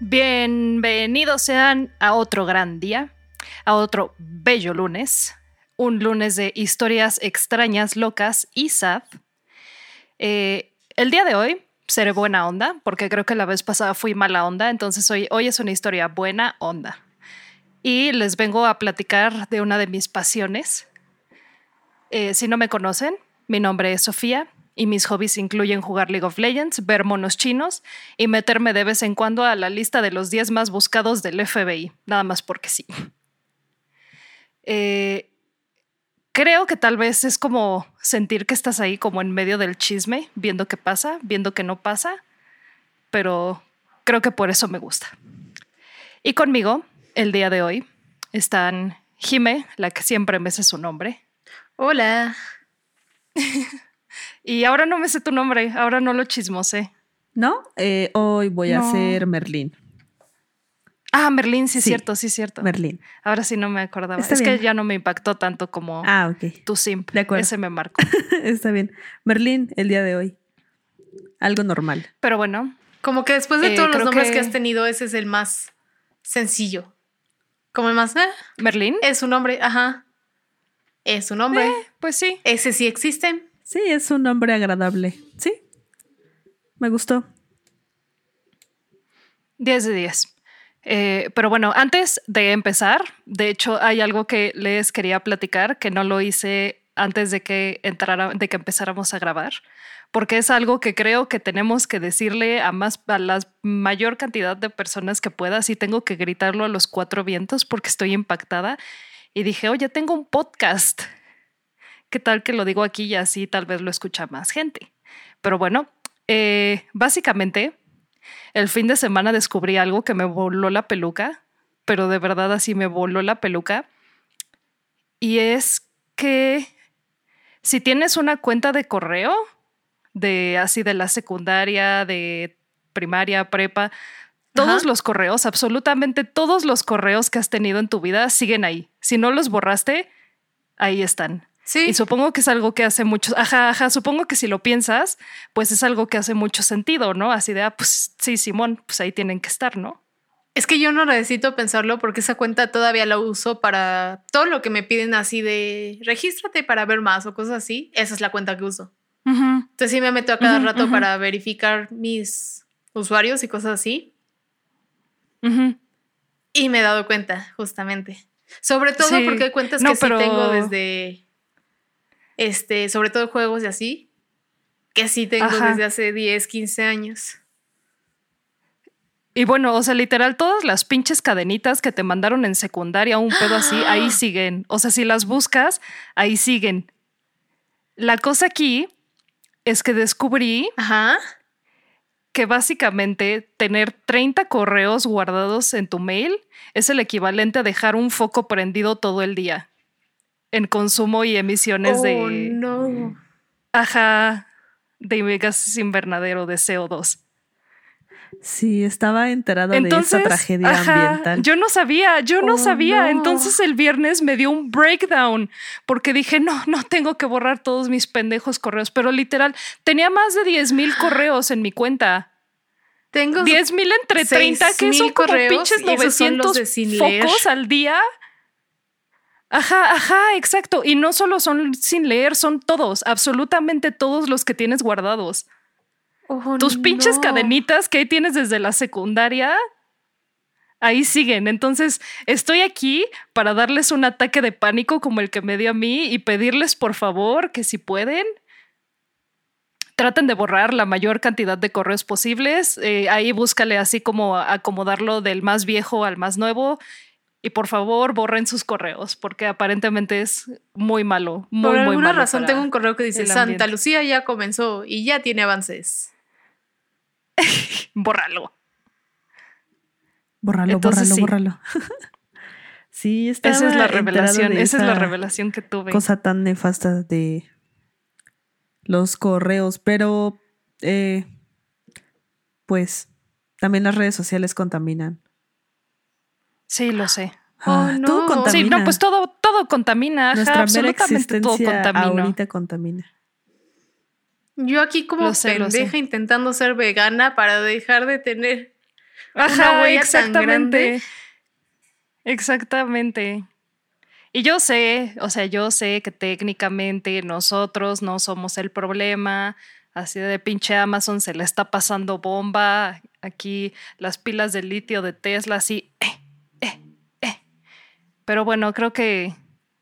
Bienvenidos sean a otro gran día, a otro bello lunes, un lunes de historias extrañas, locas y sad. Eh, el día de hoy seré buena onda, porque creo que la vez pasada fui mala onda, entonces hoy, hoy es una historia buena onda. Y les vengo a platicar de una de mis pasiones. Eh, si no me conocen, mi nombre es Sofía y mis hobbies incluyen jugar League of Legends, ver monos chinos y meterme de vez en cuando a la lista de los 10 más buscados del FBI, nada más porque sí. Eh, creo que tal vez es como sentir que estás ahí como en medio del chisme, viendo qué pasa, viendo qué no pasa, pero creo que por eso me gusta. Y conmigo, el día de hoy, están Jime, la que siempre me sé su nombre. Hola. Y ahora no me sé tu nombre, ahora no lo chismosé. ¿No? Eh, hoy voy a ser Merlín. Ah, Merlín, sí es cierto, sí es cierto. Merlín. Ahora sí no me acordaba. es que ya no me impactó tanto como ah, ok. tu simp. De acuerdo. Ese me marcó. Está bien. Merlín, el día de hoy. Algo normal. Pero bueno. Como que después de eh, todos los nombres que... has tenido, ese es el más sencillo. Como el más. ¿eh? ¿Merlín? Es un nombre, ajá. Es un nombre. Eh, pues sí. Ese sí existe. Sí, es un nombre agradable. Sí. Me gustó. 10 de 10. Eh, pero bueno, antes de empezar, de hecho, hay algo que les quería platicar que no lo hice antes de que entrara, de que empezáramos a grabar, porque es algo que creo que tenemos que decirle a más a la mayor cantidad de personas que pueda. Si tengo que gritarlo a los cuatro vientos porque estoy impactada. Y dije, oye, tengo un podcast. ¿qué tal que lo digo aquí y así tal vez lo escucha más gente? Pero bueno, eh, básicamente, el fin de semana descubrí algo que me voló la peluca, pero de verdad así me voló la peluca. Y es que si tienes una cuenta de correo, de así de la secundaria, de primaria, prepa, todos los correos, absolutamente todos los correos que has tenido en tu vida siguen ahí. Si no los borraste, ahí están. Y supongo que es algo que hace mucho, ajá, ajá, supongo que si lo piensas, pues es algo que hace mucho sentido, ¿no? Así de, ah, pues sí, Simón, pues ahí tienen que estar, ¿no? Es que yo no necesito pensarlo porque esa cuenta todavía la uso para todo lo que me piden así de regístrate para ver más o cosas así. Esa es la cuenta que uso. Entonces sí me meto a cada rato para verificar mis usuarios y cosas así. Y me he dado cuenta, justamente. Sobre todo porque hay cuentas que sí tengo desde este, sobre todo juegos y así, que sí tengo desde hace 10, 15 años. Y bueno, o sea, literal, todas las pinches cadenitas que te mandaron en secundaria, un pedo así, ahí siguen. O sea, si las buscas, ahí siguen. La cosa aquí es que descubrí que básicamente tener 30 correos guardados en tu mail es el equivalente a dejar un foco prendido todo el día en consumo y emisiones de. Oh, no. Ajá. De gases invernadero de CO2. Sí, estaba enterado de esa tragedia ambiental. Yo no sabía, yo no oh, sabía. Entonces el viernes me dio un breakdown porque dije, no, no tengo que borrar todos mis pendejos correos, pero literal, tenía más de 10 mil correos en mi cuenta. Tengo 10 mil entre 30, que son como pinches 900 focos al día. Ajá, ajá, exacto. Y no solo son sin leer, son todos, absolutamente todos los que tienes guardados. Oh, Tus pinches cadenitas que ahí tienes desde la secundaria, ahí siguen. Entonces, estoy aquí para darles un ataque de pánico como el que me dio a mí y pedirles por favor que si pueden, traten de borrar la mayor cantidad de correos posibles. Eh, ahí búscale así como acomodarlo del más viejo al más nuevo y por favor borren sus correos porque aparentemente es muy malo. Muy, por alguna razón tengo un correo que dice Santa Lucía ya comenzó y ya tiene avances. Bórralo. Bórralo, bórralo, bórralo. sí, esa es la revelación. Esa, es la revelación que tuve. Cosa tan nefasta de los correos, pero eh, pues también las redes sociales contaminan. Sí, lo sé. Ah, oh, Todo contamina. Sí, no, pues todo, todo contamina. Nuestra absolutamente todo contamina. Ahorita contamina. Yo aquí como pendeja intentando ser vegana para dejar de tener una huella exactamente. tan grande. Exactamente. Y yo sé, o sea, yo sé que técnicamente nosotros no somos el problema. Así de pinche Amazon se le está pasando bomba. Aquí las pilas de litio de Tesla, así. Eh. Pero bueno, creo que,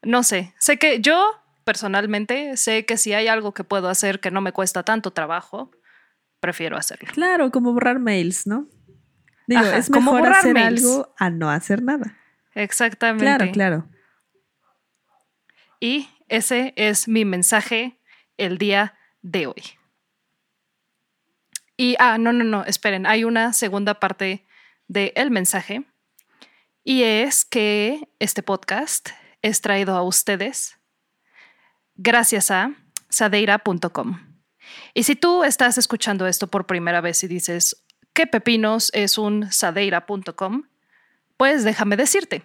no sé, sé que yo personalmente sé que si hay algo que puedo hacer que no me cuesta tanto trabajo, prefiero hacerlo. Claro, como borrar mails, ¿no? Digo, es mejor hacer algo a no hacer nada. Exactamente. Claro, claro. Y ese es mi mensaje el día de hoy. Y, ah, no, no, no, esperen, hay una segunda parte del mensaje. Y es que este podcast es traído a ustedes gracias a sadeira.com. Y si tú estás escuchando esto por primera vez y dices, ¿qué pepinos es un sadeira.com? Pues déjame decirte.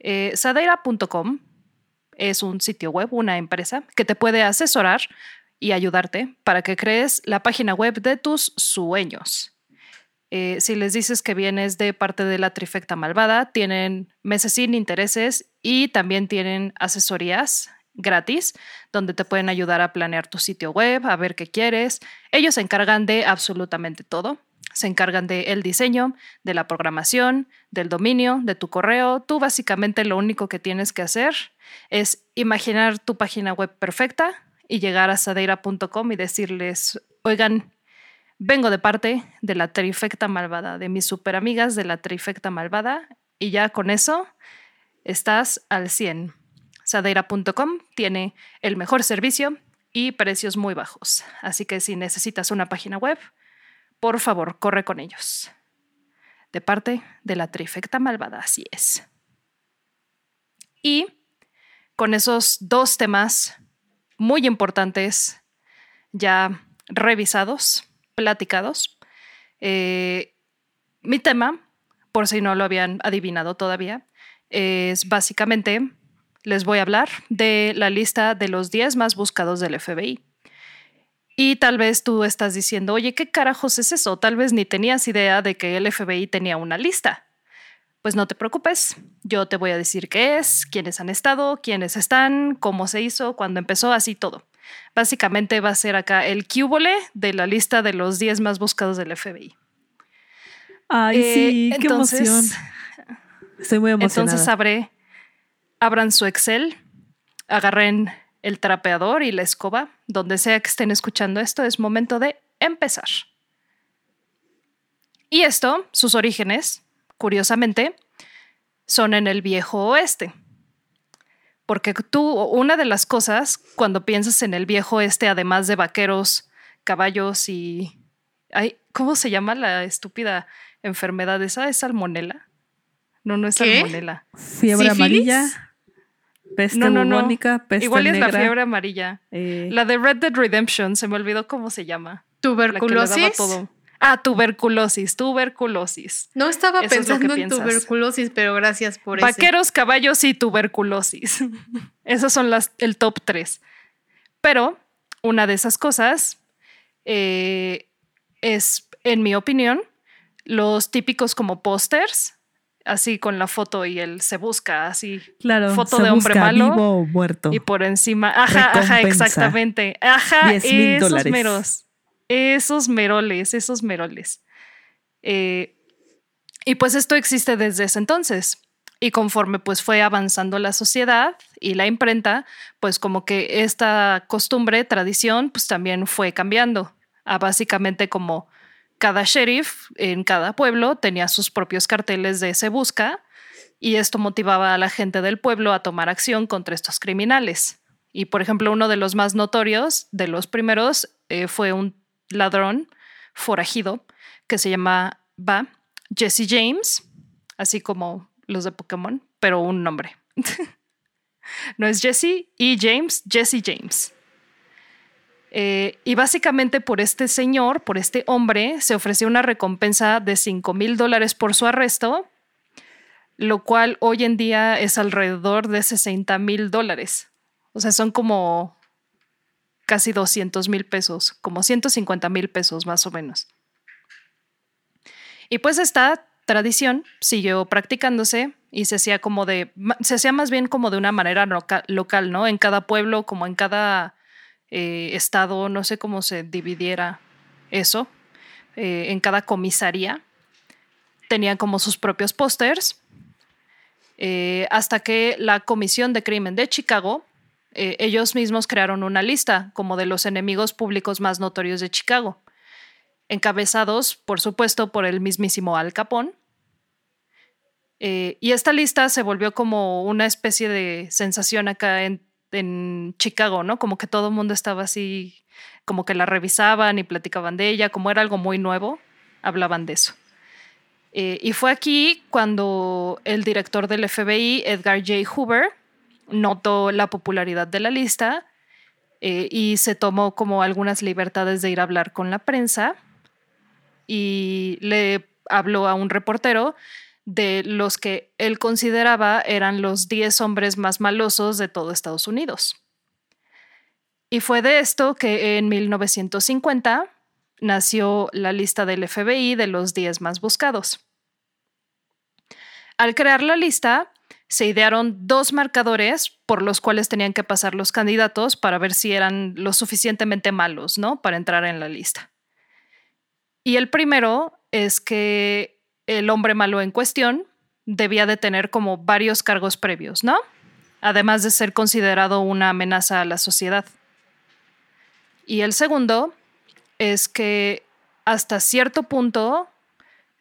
Eh, sadeira.com es un sitio web, una empresa que te puede asesorar y ayudarte para que crees la página web de tus sueños. Eh, si les dices que vienes de parte de la trifecta malvada, tienen meses sin intereses y también tienen asesorías gratis, donde te pueden ayudar a planear tu sitio web, a ver qué quieres. Ellos se encargan de absolutamente todo. Se encargan del el diseño, de la programación, del dominio, de tu correo. Tú básicamente lo único que tienes que hacer es imaginar tu página web perfecta y llegar a sadeira.com y decirles, oigan, vengo de parte de la trifecta malvada, de mis super amigas de la trifecta malvada, y ya con eso estás al 100. Sadeira.com tiene el mejor servicio y precios muy bajos. Así que si necesitas una página web, por favor, corre con ellos. De parte de la trifecta malvada, así es. Y con esos dos temas muy importantes ya revisados, platicados, eh, mi tema, por si no lo habían adivinado todavía, es básicamente les voy a hablar de la lista de los 10 más buscados del FBI. Y tal vez tú estás diciendo, oye, ¿qué carajos es eso? Tal vez ni tenías idea de que el FBI tenía una lista. Pues no te preocupes, yo te voy a decir qué es, quiénes han estado, quiénes están, cómo se hizo, cuándo empezó, así todo. Básicamente va a ser acá el cúbole de la lista de los 10 más buscados del FBI. Ay, sí, eh, qué emoción. Estoy muy emocionada. Entonces sabré abran su Excel, agarren el trapeador y la escoba, donde sea que estén escuchando esto, es momento de empezar. Y esto, sus orígenes, curiosamente, son en el viejo oeste. Porque tú, una de las cosas, cuando piensas en el viejo oeste, además de vaqueros, caballos y... ¿Cómo se llama la estúpida enfermedad esa? ¿Es salmonela? No, no es salmonela. Fiebre amarilla. Peste no, no, no. peste Igual es la fiebre amarilla. Eh. La de Red Dead Redemption, se me olvidó cómo se llama. Tuberculosis. Ah, tuberculosis, tuberculosis. No estaba pensando en tuberculosis, pero gracias por eso. Vaqueros, caballos y tuberculosis. Esos son las, el top tres. Pero una de esas cosas eh, es, en mi opinión, los típicos como pósters así con la foto y él se busca así claro, foto de hombre malo vivo o muerto y por encima ajá ajá exactamente ajá esos meros esos meroles esos meroles. Eh, y pues esto existe desde ese entonces. Y conforme pues fue avanzando la sociedad y la imprenta pues como que esta costumbre tradición pues también fue cambiando. A básicamente como cada sheriff en cada pueblo tenía sus propios carteles de se busca y esto motivaba a la gente del pueblo a tomar acción contra estos criminales. Y por ejemplo, uno de los más notorios, de los primeros, eh, fue un ladrón forajido que se llamaba Jesse James, así como los de Pokémon, pero un nombre. no es Jesse y James, Jesse James. Eh, y básicamente por este señor, por este hombre, se ofreció una recompensa de 5 mil dólares por su arresto, lo cual hoy en día es alrededor de 60 mil dólares. O sea, son como casi 200 mil pesos, como 150 mil pesos más o menos. Y pues esta tradición siguió practicándose y se hacía como de, se hacía más bien como de una manera local, ¿no? En cada pueblo, como en cada eh, estado, no sé cómo se dividiera eso, eh, en cada comisaría, tenían como sus propios pósters, eh, hasta que la Comisión de Crimen de Chicago, ellos mismos crearon una lista como de los enemigos públicos más notorios de Chicago, encabezados, por supuesto, por el mismísimo Al Capone. y esta lista se volvió como una especie de sensación acá en en Chicago, ¿no? Como que todo el mundo estaba así, como que la revisaban y platicaban de ella, como era algo muy nuevo, hablaban de eso. Eh, y fue aquí cuando el director del FBI, Edgar J. Hoover, notó la popularidad de la lista eh, y se tomó como algunas libertades de ir a hablar con la prensa y le habló a un reportero de los que él consideraba eran los 10 hombres más malosos de todo Estados Unidos. Y fue de esto que en 1950 nació la lista del FBI de los 10 más buscados. Al crear la lista, se idearon dos marcadores por los cuales tenían que pasar los candidatos para ver si eran lo suficientemente malos, ¿no? Para entrar en la lista. Y el primero es que el hombre malo en cuestión debía de tener como varios cargos previos, ¿no? Además de ser considerado una amenaza a la sociedad. Y el segundo es que hasta cierto punto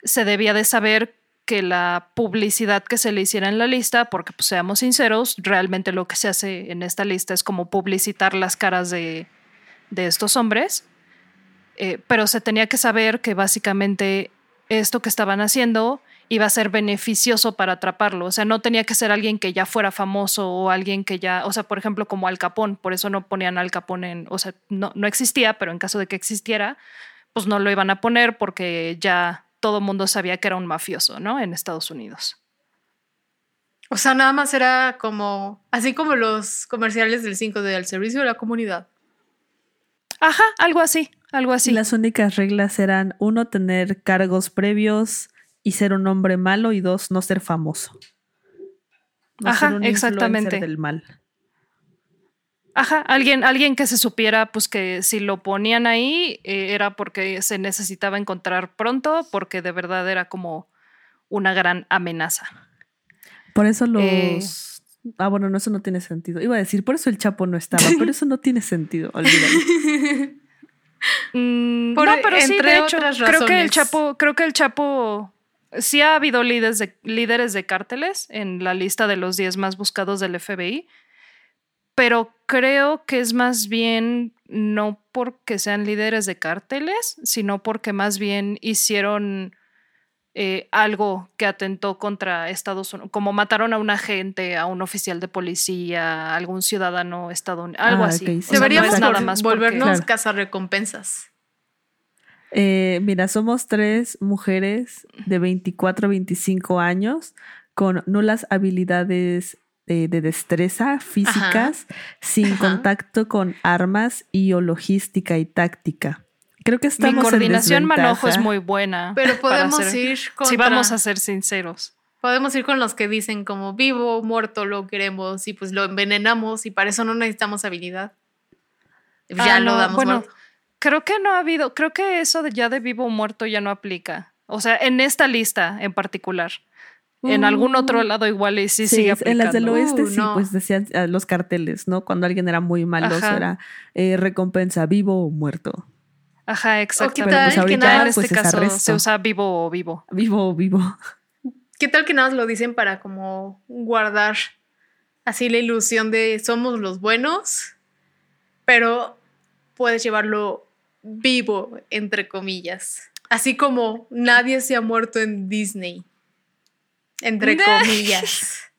se debía de saber que la publicidad que se le hiciera en la lista, porque pues, seamos sinceros, realmente lo que se hace en esta lista es como publicitar las caras de, estos hombres, eh, pero se tenía que saber que básicamente esto que estaban haciendo iba a ser beneficioso para atraparlo. O sea, no tenía que ser alguien que ya fuera famoso o alguien que ya, o sea, por ejemplo, como Al Capón, por eso no ponían Al Capón en, o sea, no, no existía, pero en caso de que existiera, pues no lo iban a poner porque ya todo el mundo sabía que era un mafioso, ¿no? En Estados Unidos. O sea, nada más era como, así como los comerciales del 5 de al servicio de la comunidad. Ajá, algo así, algo así. Las únicas reglas eran, uno, tener cargos previos y ser un hombre malo, y dos, no ser famoso. Ajá, exactamente. Del mal. Ajá, alguien, alguien que se supiera, pues que si lo ponían ahí eh, era porque se necesitaba encontrar pronto, porque de verdad era como una gran amenaza. Por eso los eh, Ah, bueno, no, eso no tiene sentido. Iba a decir, por eso el Chapo no estaba, pero eso no tiene sentido, olvídalo. Mm, no, pero sí, de hecho, creo que el Chapo, creo que el Chapo sí ha habido líderes de, líderes de cárteles en la lista de los 10 más buscados del FBI, pero creo que es más bien no porque sean líderes de cárteles, sino porque más bien hicieron eh, algo que atentó contra Estados Unidos, como mataron a un agente, a un oficial de policía, a algún ciudadano estadounidense, algo ah, así. Deberíamos nada más volvernos cazarrecompensas. Eh, mira, somos tres mujeres de 24 a 25 años con nulas habilidades de, destreza físicas, sin contacto con armas y o logística y táctica. Creo que estamos Mi coordinación manojo es muy buena. Pero podemos ir con. Si vamos a ser sinceros. Podemos ir con los que dicen como vivo o muerto lo queremos y pues lo envenenamos y para eso no necesitamos habilidad. Ya ah, lo damos bueno, Creo que no ha habido, creo que eso de ya de vivo o muerto ya no aplica. O sea, en esta lista en particular. En algún otro uh. lado igual y sí, sigue aplicando. En las del oeste uh, sí, pues decían ah, los carteles, ¿no? Cuando alguien era muy malo, era eh, recompensa vivo o muerto. Ajá, exactamente. ¿Qué tal que nada en este pues, caso se usa vivo o vivo? Vivo o vivo. ¿Qué tal que nada lo dicen para como guardar así la ilusión de somos los buenos, pero puedes llevarlo vivo, entre comillas? Así como nadie se ha muerto en Disney, entre comillas.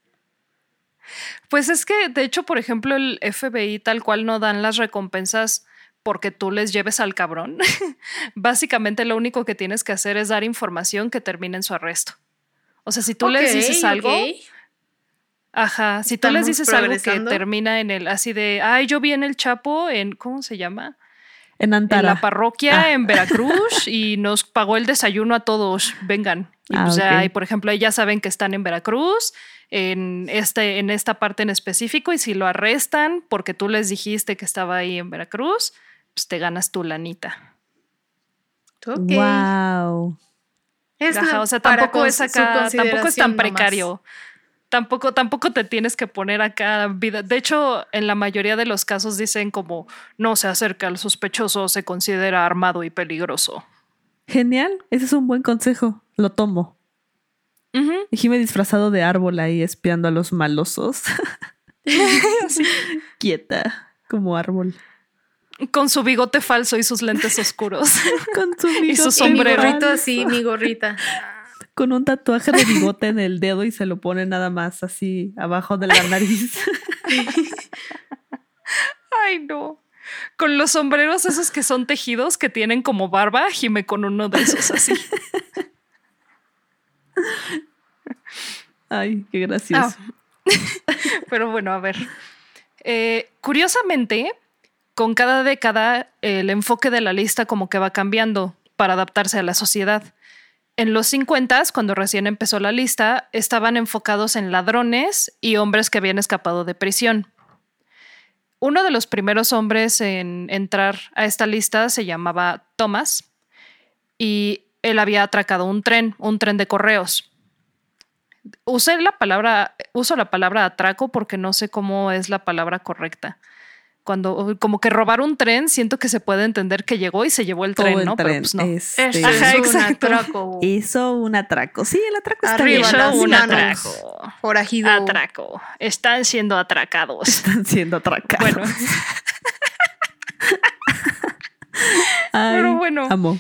Pues es que, de hecho, por ejemplo, el FBI tal cual no dan las recompensas porque tú les lleves al cabrón, básicamente lo único que tienes que hacer es dar información que termine en su arresto. O sea, si tú les dices algo, ajá, si tú les dices algo que termina en el así de, ay, yo vi en el Chapo en, ¿cómo se llama? En Antara. En la parroquia ah. en Veracruz y nos pagó el desayuno a todos, vengan. Y, ah, pues, por ejemplo, ellas saben que están en Veracruz, en, este, en esta parte en específico, y si lo arrestan porque tú les dijiste que estaba ahí en Veracruz, pues te ganas tu lanita. Wow. o sea, tampoco es acá, tampoco es tan precario. Tampoco, tampoco te tienes que poner acá vida. De hecho, en la mayoría de los casos dicen como no se acerca al sospechoso, se considera armado y peligroso. Genial, ese es un buen consejo. Lo tomo. Uh disfrazado de árbol ahí espiando a los malosos. Quieta, como árbol. Con su bigote falso y sus lentes oscuros. Con su bigote. Y su sombrero. Mi así, mi gorrita. Con un tatuaje de bigote en el dedo y se lo pone nada más así abajo de la nariz. Ay, no. Con los sombreros esos que son tejidos que tienen como barba, gime con uno de esos así. Ay, qué gracioso. Ah. Pero bueno, a ver. Eh, curiosamente, con cada década el enfoque de la lista como que va cambiando para adaptarse a la sociedad. En los 50, cuando recién empezó la lista, estaban enfocados en ladrones y hombres que habían escapado de prisión. Uno de los primeros hombres en entrar a esta lista se llamaba Thomas y él había atracado un tren, un tren de correos. Usé la palabra, uso la palabra atraco porque no sé cómo es la palabra correcta. Cuando como que robar un tren, siento que se puede entender que llegó y se llevó el tren, ¿no? Pero pues no. Este, un atraco. Hizo un atraco. Sí, el atraco está Arriba un atraco. Forajido. Atraco. Están siendo atracados. Están siendo atracados. Bueno. Pero bueno. Amo.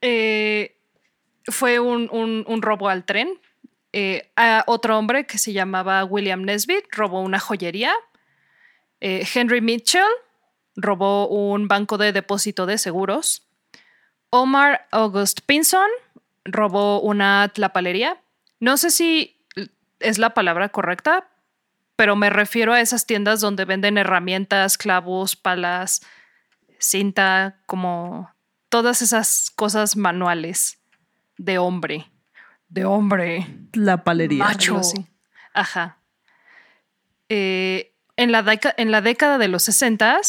Eh, fue un, un, robo al tren. Eh, a otro hombre que se llamaba William Nesbitt robó una joyería. Eh, Henry Mitchell robó un banco de depósito de seguros. Omar August Pinson robó una tlapalería. No sé si es la palabra correcta, pero me refiero a esas tiendas donde venden herramientas, clavos, palas, cinta, como todas esas cosas manuales de hombre. De hombre. La palería. Macho. Ajá. Eh, en, la década de los 60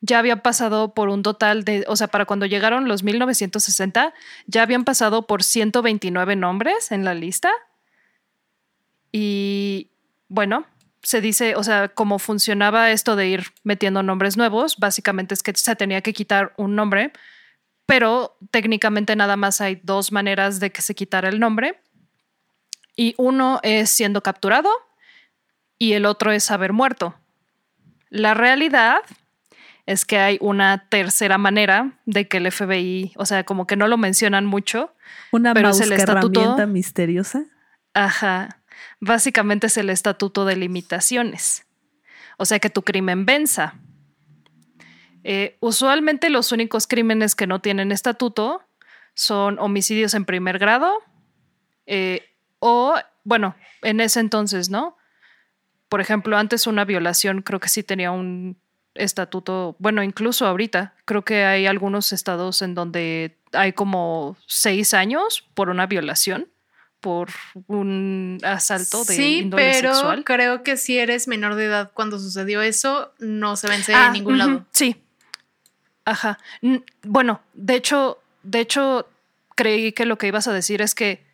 ya había pasado por un total de, o sea, para cuando llegaron los 1960, ya habían pasado por 129 nombres en la lista. Y bueno, se dice, o sea, cómo funcionaba esto de ir metiendo nombres nuevos, básicamente es que se tenía que quitar un nombre, pero técnicamente nada más hay dos maneras de que se quitara el nombre. Y uno es siendo capturado y el otro es haber muerto. La realidad es que hay una tercera manera de que el FBI, o sea, como que no lo mencionan mucho. Una pero es el herramienta misteriosa. Ajá básicamente es el estatuto de limitaciones. O sea que tu crimen venza. Eh, usualmente los únicos crímenes que no tienen estatuto son homicidios en primer grado eh, o, bueno, en ese entonces, ¿no? Por ejemplo, antes una violación creo que sí tenía un estatuto, bueno, incluso ahorita, creo que hay algunos estados en donde hay como seis años por una violación por un asalto de sí, pero creo que si eres menor de edad cuando sucedió eso, no se vence en ah, ningún lado. Sí. Ajá. Bueno, de hecho, de hecho, creí que lo que ibas a decir es que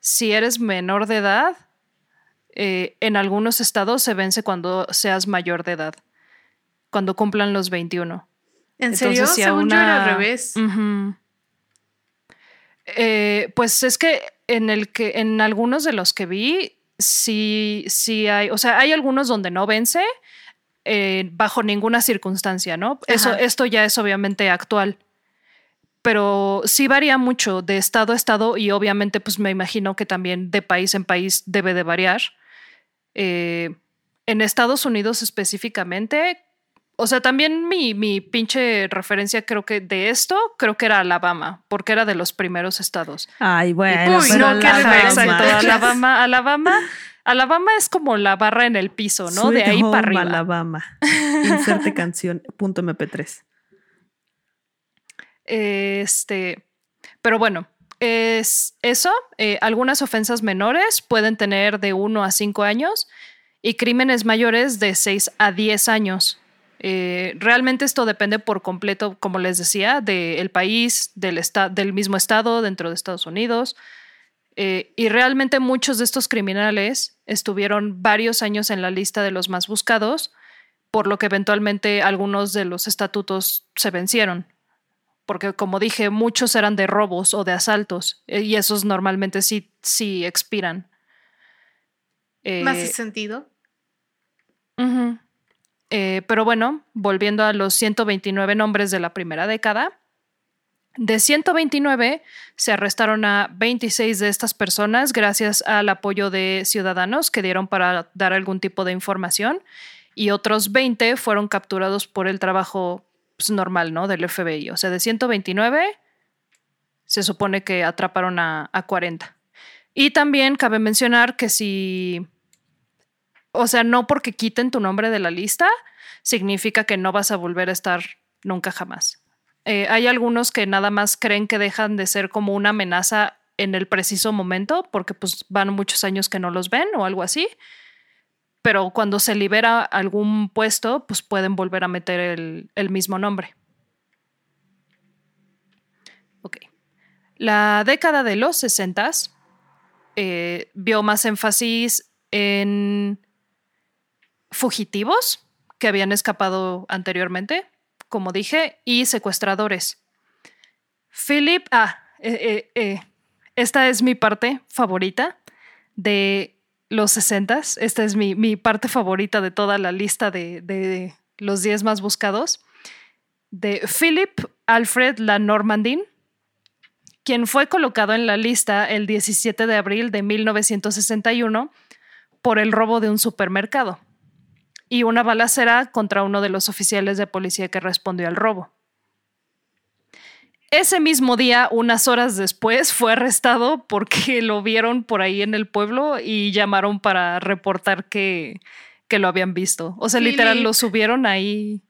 si eres menor de edad, eh, en algunos estados se vence cuando seas mayor de edad, cuando cumplan los 21. ¿En serio? Si Según yo era al revés. Eh, pues es que en el que en algunos de los que vi sí sí hay, o sea, hay algunos donde no vence eh, bajo ninguna circunstancia, ¿no? Eso esto ya es obviamente actual. Pero sí varía mucho de estado a estado y obviamente pues me imagino que también de país en país debe de variar. Eh, en Estados Unidos específicamente, O sea, también mi, mi pinche referencia creo que de esto, creo que era Alabama, porque era de los primeros estados. Ay, bueno, Uy, no, exacto. Alabama, Alabama, Alabama es como la barra en el piso, ¿no? de ahí Home para arriba. Alabama. Inserte canción punto mp3. Este, pero bueno, es eso. eh, algunas ofensas menores pueden tener de 1 a 5 años y crímenes mayores de 6 a 10 años. Eh, realmente esto depende por completo, como les decía, del país, del, del mismo estado dentro de Estados Unidos. Eh, y realmente muchos de estos criminales estuvieron varios años en la lista de los más buscados, por lo que eventualmente algunos de los estatutos se vencieron porque como dije, muchos eran de robos o de asaltos, eh, y esos normalmente sí, sí expiran. Eh, ¿Más hace sentido? Eh, pero bueno, volviendo a los 129 nombres de la primera década, de 129 se arrestaron a 26 de estas personas gracias al apoyo de ciudadanos que dieron para dar algún tipo de información y otros 20 fueron capturados por el trabajo pues, normal, ¿no? Del FBI. O sea, de 129 se supone que atraparon a, a 40. Y también cabe mencionar que si, o sea, no porque quiten tu nombre de la lista, significa que no vas a volver a estar nunca jamás. Eh, hay algunos que nada más creen que dejan de ser como una amenaza en el preciso momento, porque pues van muchos años que no los ven o algo así. Pero cuando se libera algún puesto, pues pueden volver a meter el, mismo nombre. Ok. La década de los 60 eh, vio más énfasis en fugitivos que habían escapado anteriormente, como dije, y secuestradores. Philip, ah, eh, eh, eh, esta es mi parte favorita de los 60 Esta es mi, parte favorita de toda la lista de, los 10 más buscados. De Philip Alfred La Normandin, quien fue colocado en la lista el 17 de abril de 1961 por el robo de un supermercado y una balacera contra uno de los oficiales de policía que respondió al robo. Ese mismo día, unas horas después, fue arrestado porque lo vieron por ahí en el pueblo y llamaron para reportar que, que lo habían visto. O sea, Philip. literal, lo subieron ahí.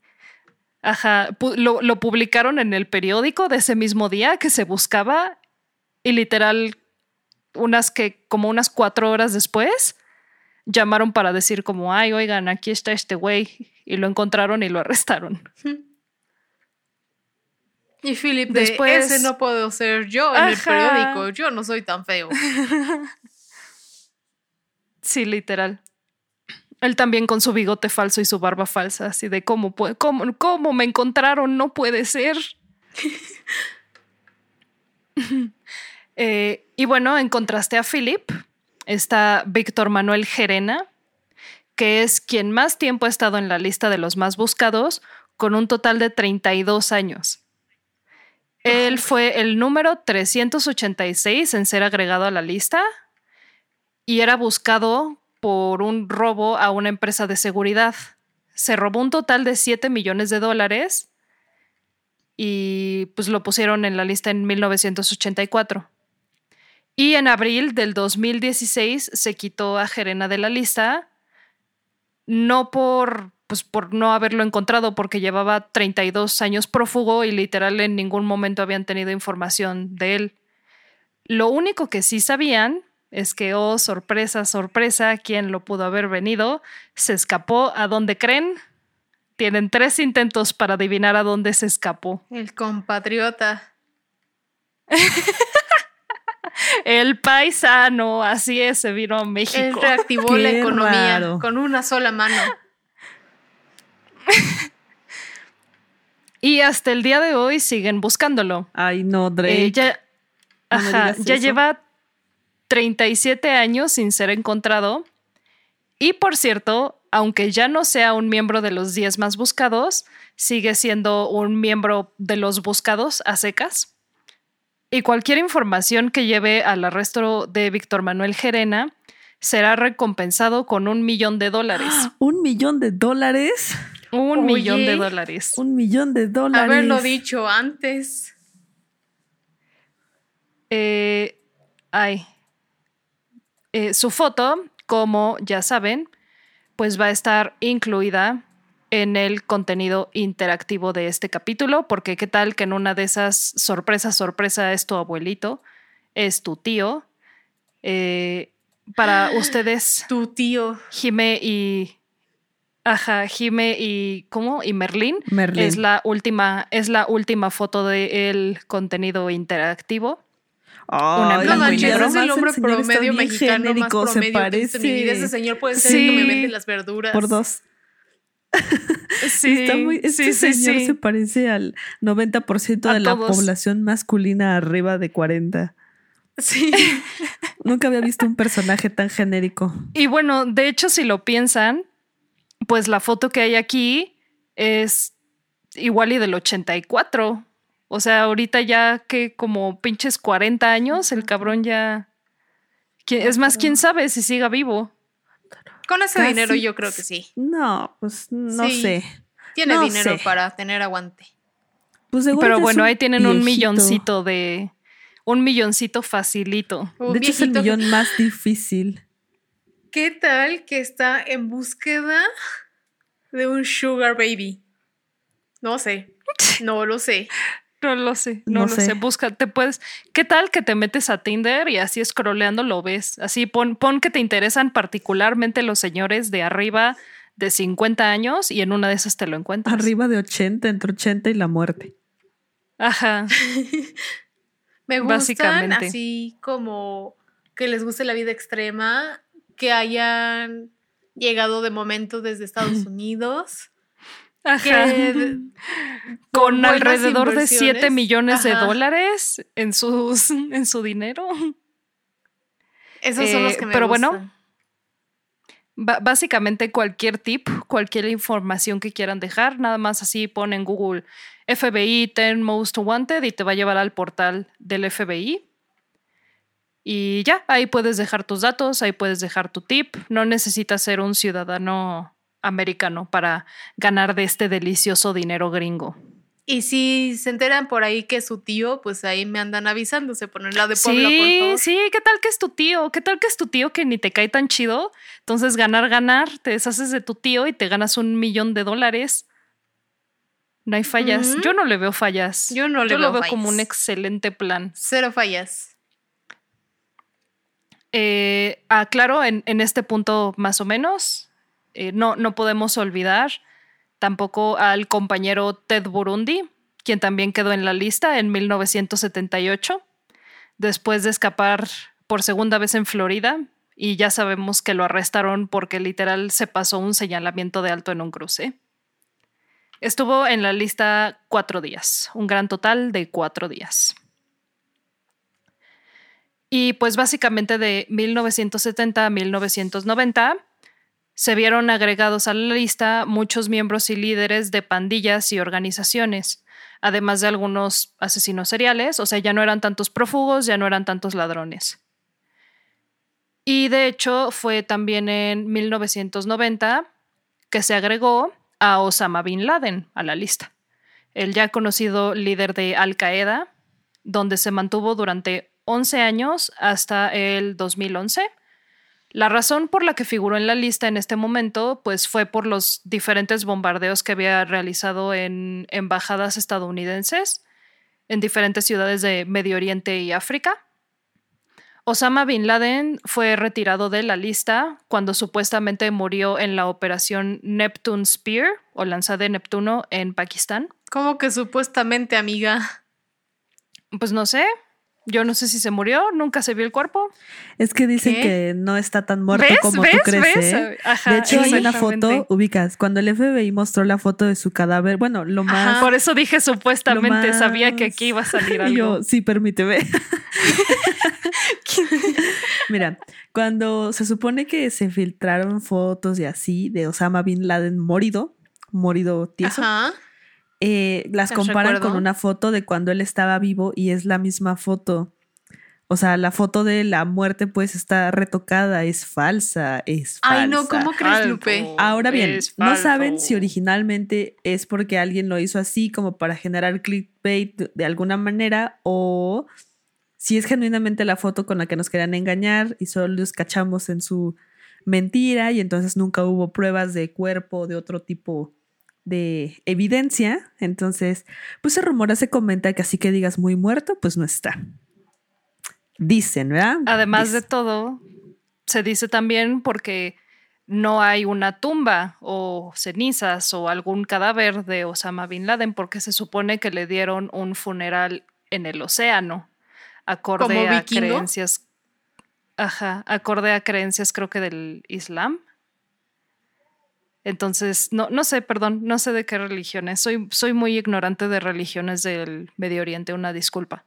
Ajá, lo, lo publicaron en el periódico de ese mismo día que se buscaba y literal, unas que, como unas cuatro horas después, llamaron para decir como, ay, oigan, aquí está este güey. Y lo encontraron y lo arrestaron. Y Philip, de, Después- ese no puedo ser yo en el periódico. Yo no soy tan feo. Sí, literal. Él también con su bigote falso y su barba falsa, así de cómo, puede, cómo, cómo me encontraron, no puede ser. Eh, y bueno, en contraste a Philip, está Víctor Manuel Gerena, que es quien más tiempo ha estado en la lista de los más buscados, con un total de 32 años. Él fue el número 386 en ser agregado a la lista y era buscado por un robo a una empresa de seguridad. Se robó un total de 7 millones de dólares y pues lo pusieron en la lista en 1984. Y en abril del 2016 se quitó a Gerena de la lista, no por, pues por no haberlo encontrado, porque llevaba 32 años prófugo y literal en ningún momento habían tenido información de él. Lo único que sí sabían es que, oh, sorpresa, sorpresa, ¿quién lo pudo haber venido? Se escapó. ¿A dónde creen? Tienen tres intentos para adivinar a dónde se escapó. El compatriota. El paisano, así es, se vino a Él México. reactivó la economía raro. con una sola mano. Y hasta el día de hoy siguen buscándolo. Ay, no, Drake. Eh, ya no me ajá, ya eso. lleva 37 años sin ser encontrado. Y por cierto, aunque ya no sea un miembro de los 10 más buscados, sigue siendo un miembro de los buscados a secas. Y cualquier información que lleve al arresto de Víctor Manuel Gerena será recompensado con un millón de dólares. ¿Un millón de dólares? Un millón de dólares. Un millón de dólares. Haberlo dicho antes. Eh, ay. Eh, su foto, como ya saben, pues va a estar incluida en el contenido interactivo de este capítulo, porque qué tal que en una de esas sorpresas, sorpresa es tu abuelito, es tu tío. Eh, para ustedes. Tu tío. Jime y. Ajá, Jime y. ¿Cómo? Y Merlín. Merlín. Es la última, es la última foto del contenido interactivo. una en blanco y negro. Es el hombre promedio mexicano más promedio se parece. Que mi vida. Ese señor puede ser sí. el que me vende las verduras. Por dos. Sí, Está muy, este sí, señor se parece al 90% de la población masculina arriba de 40. Sí. Nunca había visto un personaje tan genérico. Y bueno, de hecho, si lo piensan, pues la foto que hay aquí es igual y del 84. O sea, ahorita ya que como pinches 40 años, el cabrón ya... Es más, quién sabe si siga vivo. Con ese dinero yo creo que sí. No, pues no sé. Tiene dinero para tener aguante. Pues Pero bueno, ahí tienen un milloncito de un milloncito facilito. de hecho, es el millón más difícil. ¿Qué tal que está en búsqueda de un sugar baby? No sé. No lo sé. No lo sé, no, lo sé. Busca, te puedes. ¿Qué tal que te metes a Tinder y así scrolleando lo ves? Así pon, pon que te interesan particularmente los señores de arriba de 50 años y en una de esas te lo encuentras. Arriba de 80, entre 80 y la muerte. Ajá. Me gustan así como que les guste la vida extrema, que hayan llegado de momento desde Estados Unidos. Ajá. con alrededor de 7 millones de dólares en, sus, en su dinero. Esos son los eh, que me Pero bueno, básicamente cualquier tip, cualquier información que quieran dejar, nada más así pon en Google FBI 10 Most Wanted y te va a llevar al portal del FBI. Y ya, ahí puedes dejar tus datos, ahí puedes dejar tu tip. No necesitas ser un ciudadano americano para ganar de este delicioso dinero gringo. Y si se enteran por ahí que es su tío, pues ahí me andan avisando, se ponen la de Puebla, sí, por favor. Sí, ¿qué tal que es tu tío? ¿Qué tal que es tu tío que ni te cae tan chido? Entonces, ganar, ganar, te deshaces de tu tío y te ganas un millón de dólares. No hay fallas. Yo no le veo fallas. Yo no le Yo lo veo como un excelente plan. Cero fallas. Eh, ah, claro, en, este punto más o menos, eh, no, no podemos olvidar tampoco al compañero Ted Burundi, quien también quedó en la lista en 1978, después de escapar por segunda vez en Florida, y ya sabemos que lo arrestaron porque literal se pasó un señalamiento de alto en un cruce. Estuvo en la lista cuatro días, un gran total de cuatro días. Y pues básicamente de 1970 a 1990 se vieron agregados a la lista muchos miembros y líderes de pandillas y organizaciones, además de algunos asesinos seriales, o sea, ya no eran tantos prófugos, ya no eran tantos ladrones. Y de hecho fue también en 1990 que se agregó a Osama Bin Laden a la lista, el ya conocido líder de Al Qaeda, donde se mantuvo durante 11 años hasta el 2011 la razón por la que figuró en la lista en este momento, pues fue por los diferentes bombardeos que había realizado en embajadas estadounidenses en diferentes ciudades de Medio Oriente y África. Osama Bin Laden fue retirado de la lista cuando supuestamente murió en la operación Neptune Spear o lanza de Neptuno en Pakistán. ¿Cómo que supuestamente, amiga? Pues no sé, yo no sé si se murió, nunca se vio el cuerpo. Es que dicen que no está tan muerto como tú crees. ¿eh? de hecho, hay una foto, ubicas, cuando el FBI mostró la foto de su cadáver, bueno, lo más. por eso dije supuestamente, sabía que aquí iba a salir algo. Yo, sí, permíteme. Mira, cuando se supone que se filtraron fotos y así de Osama Bin Laden morido, morido tieso. Ajá eh, las comparan con una foto de cuando él estaba vivo y es la misma foto. O sea, la foto de la muerte pues está retocada, es falsa, es falsa. Ay, no, ¿cómo crees, Lupe? Ahora bien, no saben si originalmente es porque alguien lo hizo así como para generar clickbait de alguna manera o si es genuinamente la foto con la que nos querían engañar y solo los cachamos en su mentira y entonces nunca hubo pruebas de cuerpo de otro tipo de evidencia. Entonces, pues se rumora, se comenta que así que digas muy muerto, pues no está. Dicen, ¿verdad? Además de todo, se dice también porque no hay una tumba o cenizas o algún cadáver de Osama Bin Laden porque se supone que le dieron un funeral en el océano, acorde a creencias. Ajá, acorde a creencias creo que del Islam. Entonces, no, no sé, perdón, no sé de qué religiones. Soy, soy muy ignorante de religiones del Medio Oriente, una disculpa.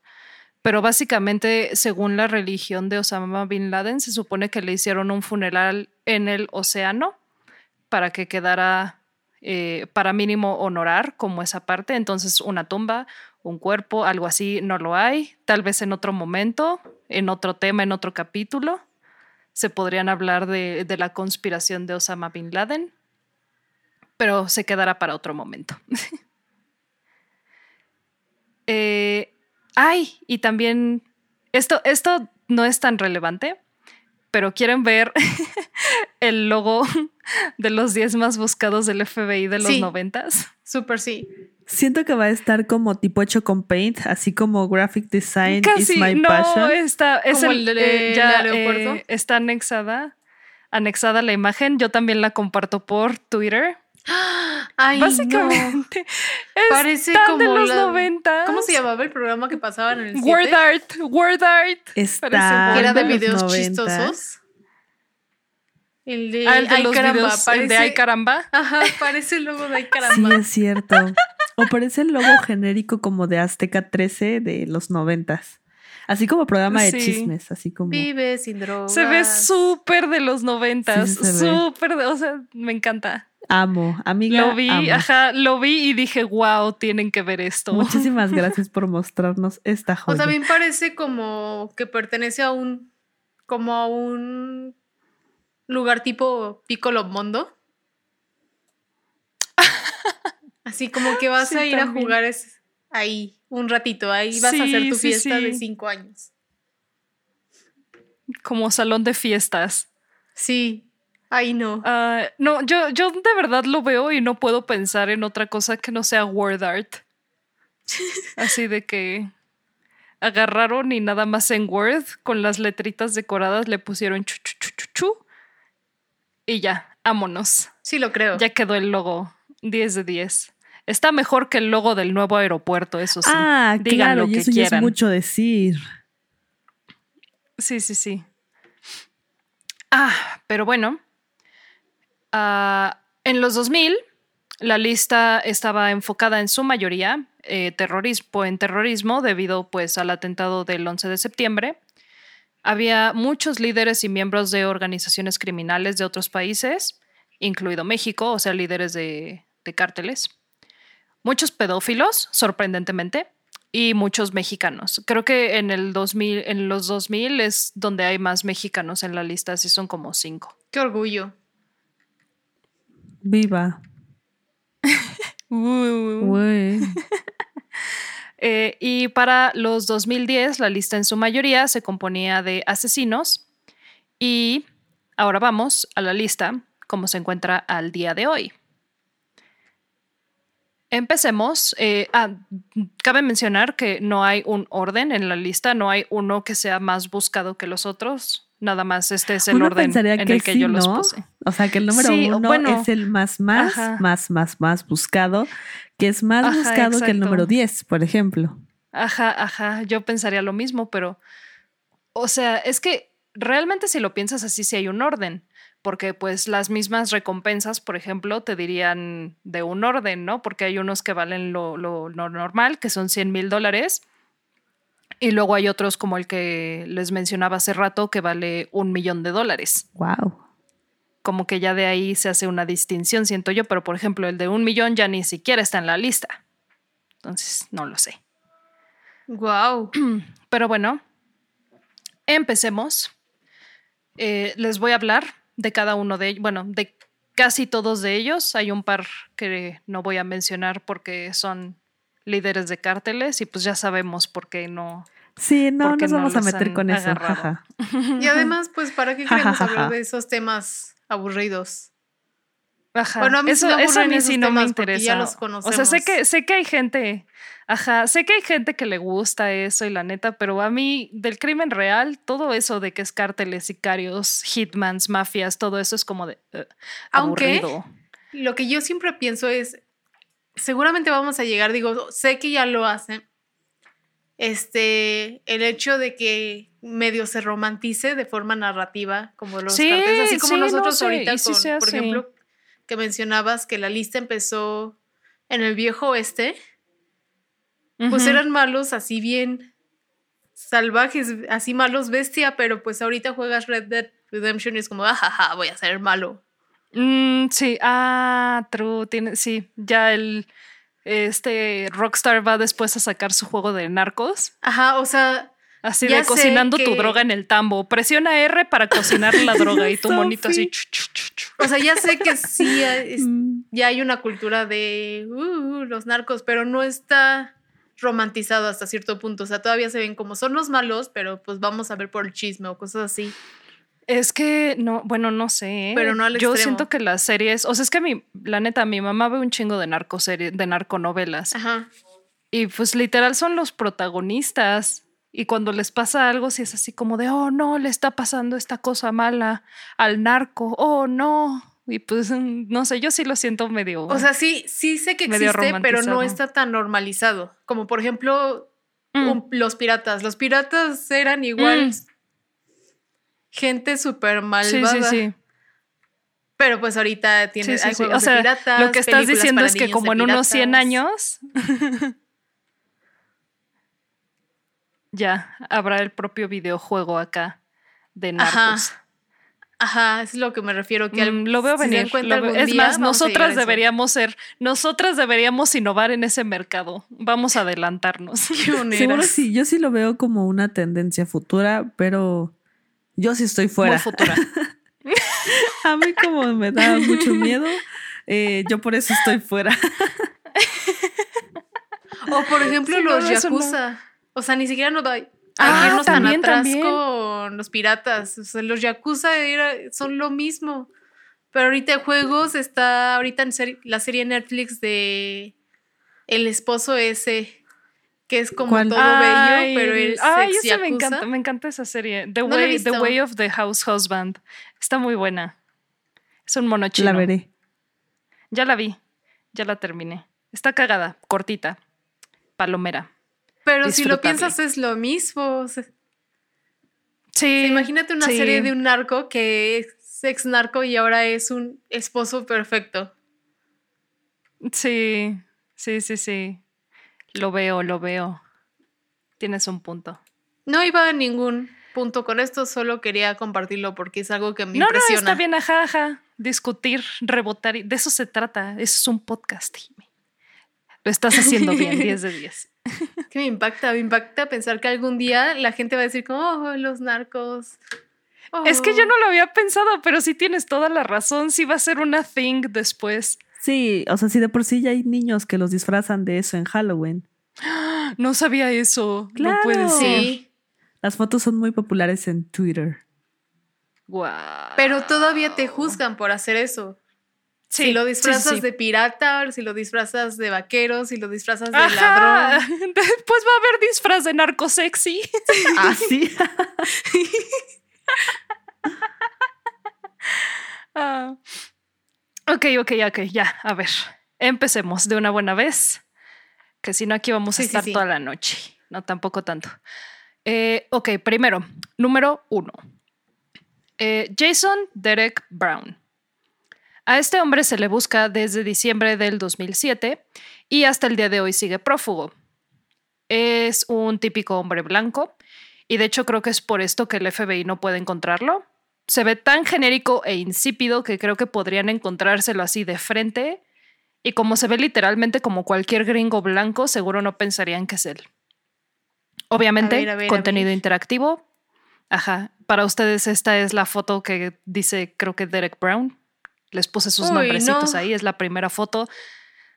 Pero básicamente, según la religión de Osama Bin Laden, se supone que le hicieron un funeral en el océano para que quedara, eh, para mínimo honorar como esa parte. Entonces, una tumba, un cuerpo, algo así, no lo hay. Tal vez en otro momento, en otro tema, en otro capítulo, se podrían hablar de, de la conspiración de Osama Bin Laden, pero se quedará para otro momento. eh, Ay, y también esto, esto no es tan relevante, pero quieren ver el logo de los 10 más buscados del FBI de los noventas. Súper sí. Siento que va a estar como tipo hecho con paint, así como graphic design Casi, is my no, passion. Está, es Como el, eh, ya, el aeropuerto. eh, está anexada, anexada la imagen. Yo también la comparto por Twitter. Ay, no. Básicamente, Parece están como de los la- noventas. ¿Cómo se llamaba el programa que pasaba en el 7? Word art, word art. Está Parece Que era de videos 90s. chistosos. El de, Ah, el de Ay, los caramba, videos parece, de Ay Caramba. Ajá, parece el logo de Ay Sí, caramba. es cierto. O parece el logo genérico como de Azteca 13 de los noventas. Así como programa de Sí. chismes, así como... Vive sin drogas. Se ve súper de los noventas. Sí, súper de, o sea, me encanta. Amo, amiga. Lo vi, amo. ajá, lo vi y dije, wow, tienen que ver esto. Muchísimas gracias por mostrarnos esta O joya. también parece como que pertenece a un como a un lugar tipo Piccolo Mondo. Así como que vas Sí, a ir a jugar es- ahí un ratito, ahí vas a hacer tu sí, fiesta de cinco años. Como salón de fiestas. Sí, ahí no. Ah, no, yo, yo de verdad lo veo y no puedo pensar en otra cosa que no sea word art. Así de que agarraron y nada más en Word con las letritas decoradas le pusieron chu, chu, chu, chu, chu, y ya, vámonos. Sí lo creo. Ya quedó el logo 10 de 10. Está mejor que el logo del nuevo aeropuerto, eso sí. ah, Digan claro, lo y que eso ya es quieran. mucho decir. Sí, sí, sí. Ah, pero bueno. Ah, en los 2000, la lista estaba enfocada en su mayoría eh, terrorismo, en terrorismo debido pues al atentado del 11 de septiembre. Había muchos líderes y miembros de organizaciones criminales de otros países, incluido México, o sea, líderes de, de cárteles. Muchos pedófilos, sorprendentemente, y muchos mexicanos. Creo que en el 2000, en los 2000 es donde hay más mexicanos en la lista, así son como cinco. Qué orgullo. Viva. Eh, y para los 2010, la lista en su mayoría se componía de asesinos. Y ahora vamos a la lista, como se encuentra al día de hoy. Empecemos. eh, ah, cabe mencionar que no hay un orden en la lista, no hay uno que sea más buscado que los otros. Nada más este es el Uno orden en que el que sí, yo los puse. O sea, que el número Sí, uno bueno. es el más, más, Ajá. más, más, más buscado, que es más Ajá, buscado que el número 10, por ejemplo. Ajá, ajá, yo pensaría lo mismo, pero, o sea, es que realmente si lo piensas así, sí hay un orden, porque pues las mismas recompensas, por ejemplo, te dirían de un orden, ¿no? Porque hay unos que valen lo, lo- lo normal, que son 100 mil dólares, y luego hay otros como el que les mencionaba hace rato, que vale un millón de dólares. Wow. Como que ya de ahí se hace una distinción, siento yo, pero por ejemplo, el de un millón ya ni siquiera está en la lista. Entonces, no lo sé. Wow. Pero bueno, empecemos. Eh, les voy a hablar de cada uno de ellos, bueno, de casi todos de ellos. Hay un par que no voy a mencionar porque son líderes de cárteles y pues ya sabemos por qué no. Sí, no nos vamos a meter con eso. Y además, pues, ¿para qué queremos hablar de esos temas aburridos? Bueno, a mí eso, a mí sí no me interesa. Ya los conocemos. O sea, sé que, sé que hay gente, ajá, sé que hay gente que le gusta eso y la neta, pero a mí del crimen real, todo eso de que es cárteles, sicarios, hitmans, mafias, todo eso es como de uh, Aunque, Lo que yo siempre pienso es, seguramente vamos a llegar, digo, sé que ya lo hacen. Este, el hecho de que medio se romantice de forma narrativa, como los sí, así como nosotros ahorita con, por ejemplo, que mencionabas que la lista empezó en el viejo oeste, pues eran malos así bien salvajes, así malos bestia, pero pues ahorita juegas Red Dead Redemption y es como, ajaja, voy a ser malo. Mm, sí, ah, true, tiene, sí, ya el, este Rockstar va después a sacar su juego de narcos. Ajá, o sea, Así de cocinando tu droga en el tambo. Presiona R para cocinar la droga y tu monito así. O sea, ya sé que sí, ya hay una cultura de uh, los narcos, pero no está romantizado hasta cierto punto. O sea, todavía se ven como son los malos, pero pues vamos a ver por el chisme o cosas así. Es que no, bueno, no sé. ¿eh? Pero no al Yo siento que las series, o sea, es que mi, la neta, mi mamá ve un chingo de narcoseries, de narconovelas. Ajá. Y pues literal son los protagonistas. Y cuando les pasa algo, si es así como de, oh no, le está pasando esta cosa mala al narco, oh no. Y pues, no sé, yo sí lo siento medio. O sea, sí, sí sé que existe, pero no está tan normalizado. Como por ejemplo, mm. los piratas. Los piratas eran igual mm. Gente súper malvada. Sí, sí, sí. Pero pues ahorita tienes sí, o sea, piratas. Lo que estás diciendo es que como en unos 100 años. ya habrá el propio videojuego acá de narcos. Ajá. es lo que me refiero. Que mm, lo veo venir. es más, nosotras deberíamos ser, nosotras deberíamos innovar en ese mercado. Vamos a adelantarnos. Seguro sí, yo sí lo veo como una tendencia futura, pero yo sí estoy fuera. futura. a mí como me da mucho miedo, eh, yo por eso estoy fuera. o por ejemplo los Yakuza. O sea, ni siquiera nos va a irnos tan atrás con los piratas. O sea, los Yakuza son lo mismo. Pero ahorita en juegos está ahorita en la serie Netflix de El esposo ese, que es como todo bello, pero es Ay, ese me encanta, me encanta esa serie. The, way, the Way of the House Husband. Está muy buena. Es un mono chino. La veré. Ya la vi. Ya la terminé. Está cagada, cortita. Palomera. Pero si lo piensas es lo mismo. Sí. imagínate una serie de un narco que es ex narco y ahora es un esposo perfecto. Sí, sí, sí, sí. Lo veo, lo veo. Tienes un punto. No iba a ningún punto con esto, solo quería compartirlo porque es algo que me no, impresiona. No, está bien, ajá, Discutir, rebotar, de eso se trata. Eso es un podcast, Lo estás haciendo bien, 10 de 10. que me impacta, me impacta pensar que algún día la gente va a decir como, oh, los narcos. Es que yo no lo había pensado, pero sí tienes toda la razón, sí va a ser una thing después. Sí, o sea, si de por sí ya hay niños que los disfrazan de eso en Halloween. No sabía eso. No puede ser. Las fotos son muy populares en Twitter. Pero todavía te juzgan por hacer eso si lo disfrazas de pirata, si lo disfrazas de vaquero, si lo disfrazas de ladrón. Después va a haber disfraz de narco sexy. Ah, sí. Ah. Ok, ok, ok, ya, a ver. Empecemos de una buena vez. Que si no, aquí vamos a estar toda la noche. No, tampoco tanto. Eh, ok, primero, número uno. Eh, Jason Derek Brown a este hombre se le busca desde diciembre del 2007 y hasta el día de hoy sigue prófugo. Es un típico hombre blanco y de hecho creo que es por esto que el FBI no puede encontrarlo. Se ve tan genérico e insípido que creo que podrían encontrárselo así de frente y como se ve literalmente como cualquier gringo blanco, seguro no pensarían que es él. Obviamente, contenido interactivo, Ajá. Para ustedes esta es la foto que dice, creo que Derek Brown. Les puse sus nombrecitos ahí. Es la primera foto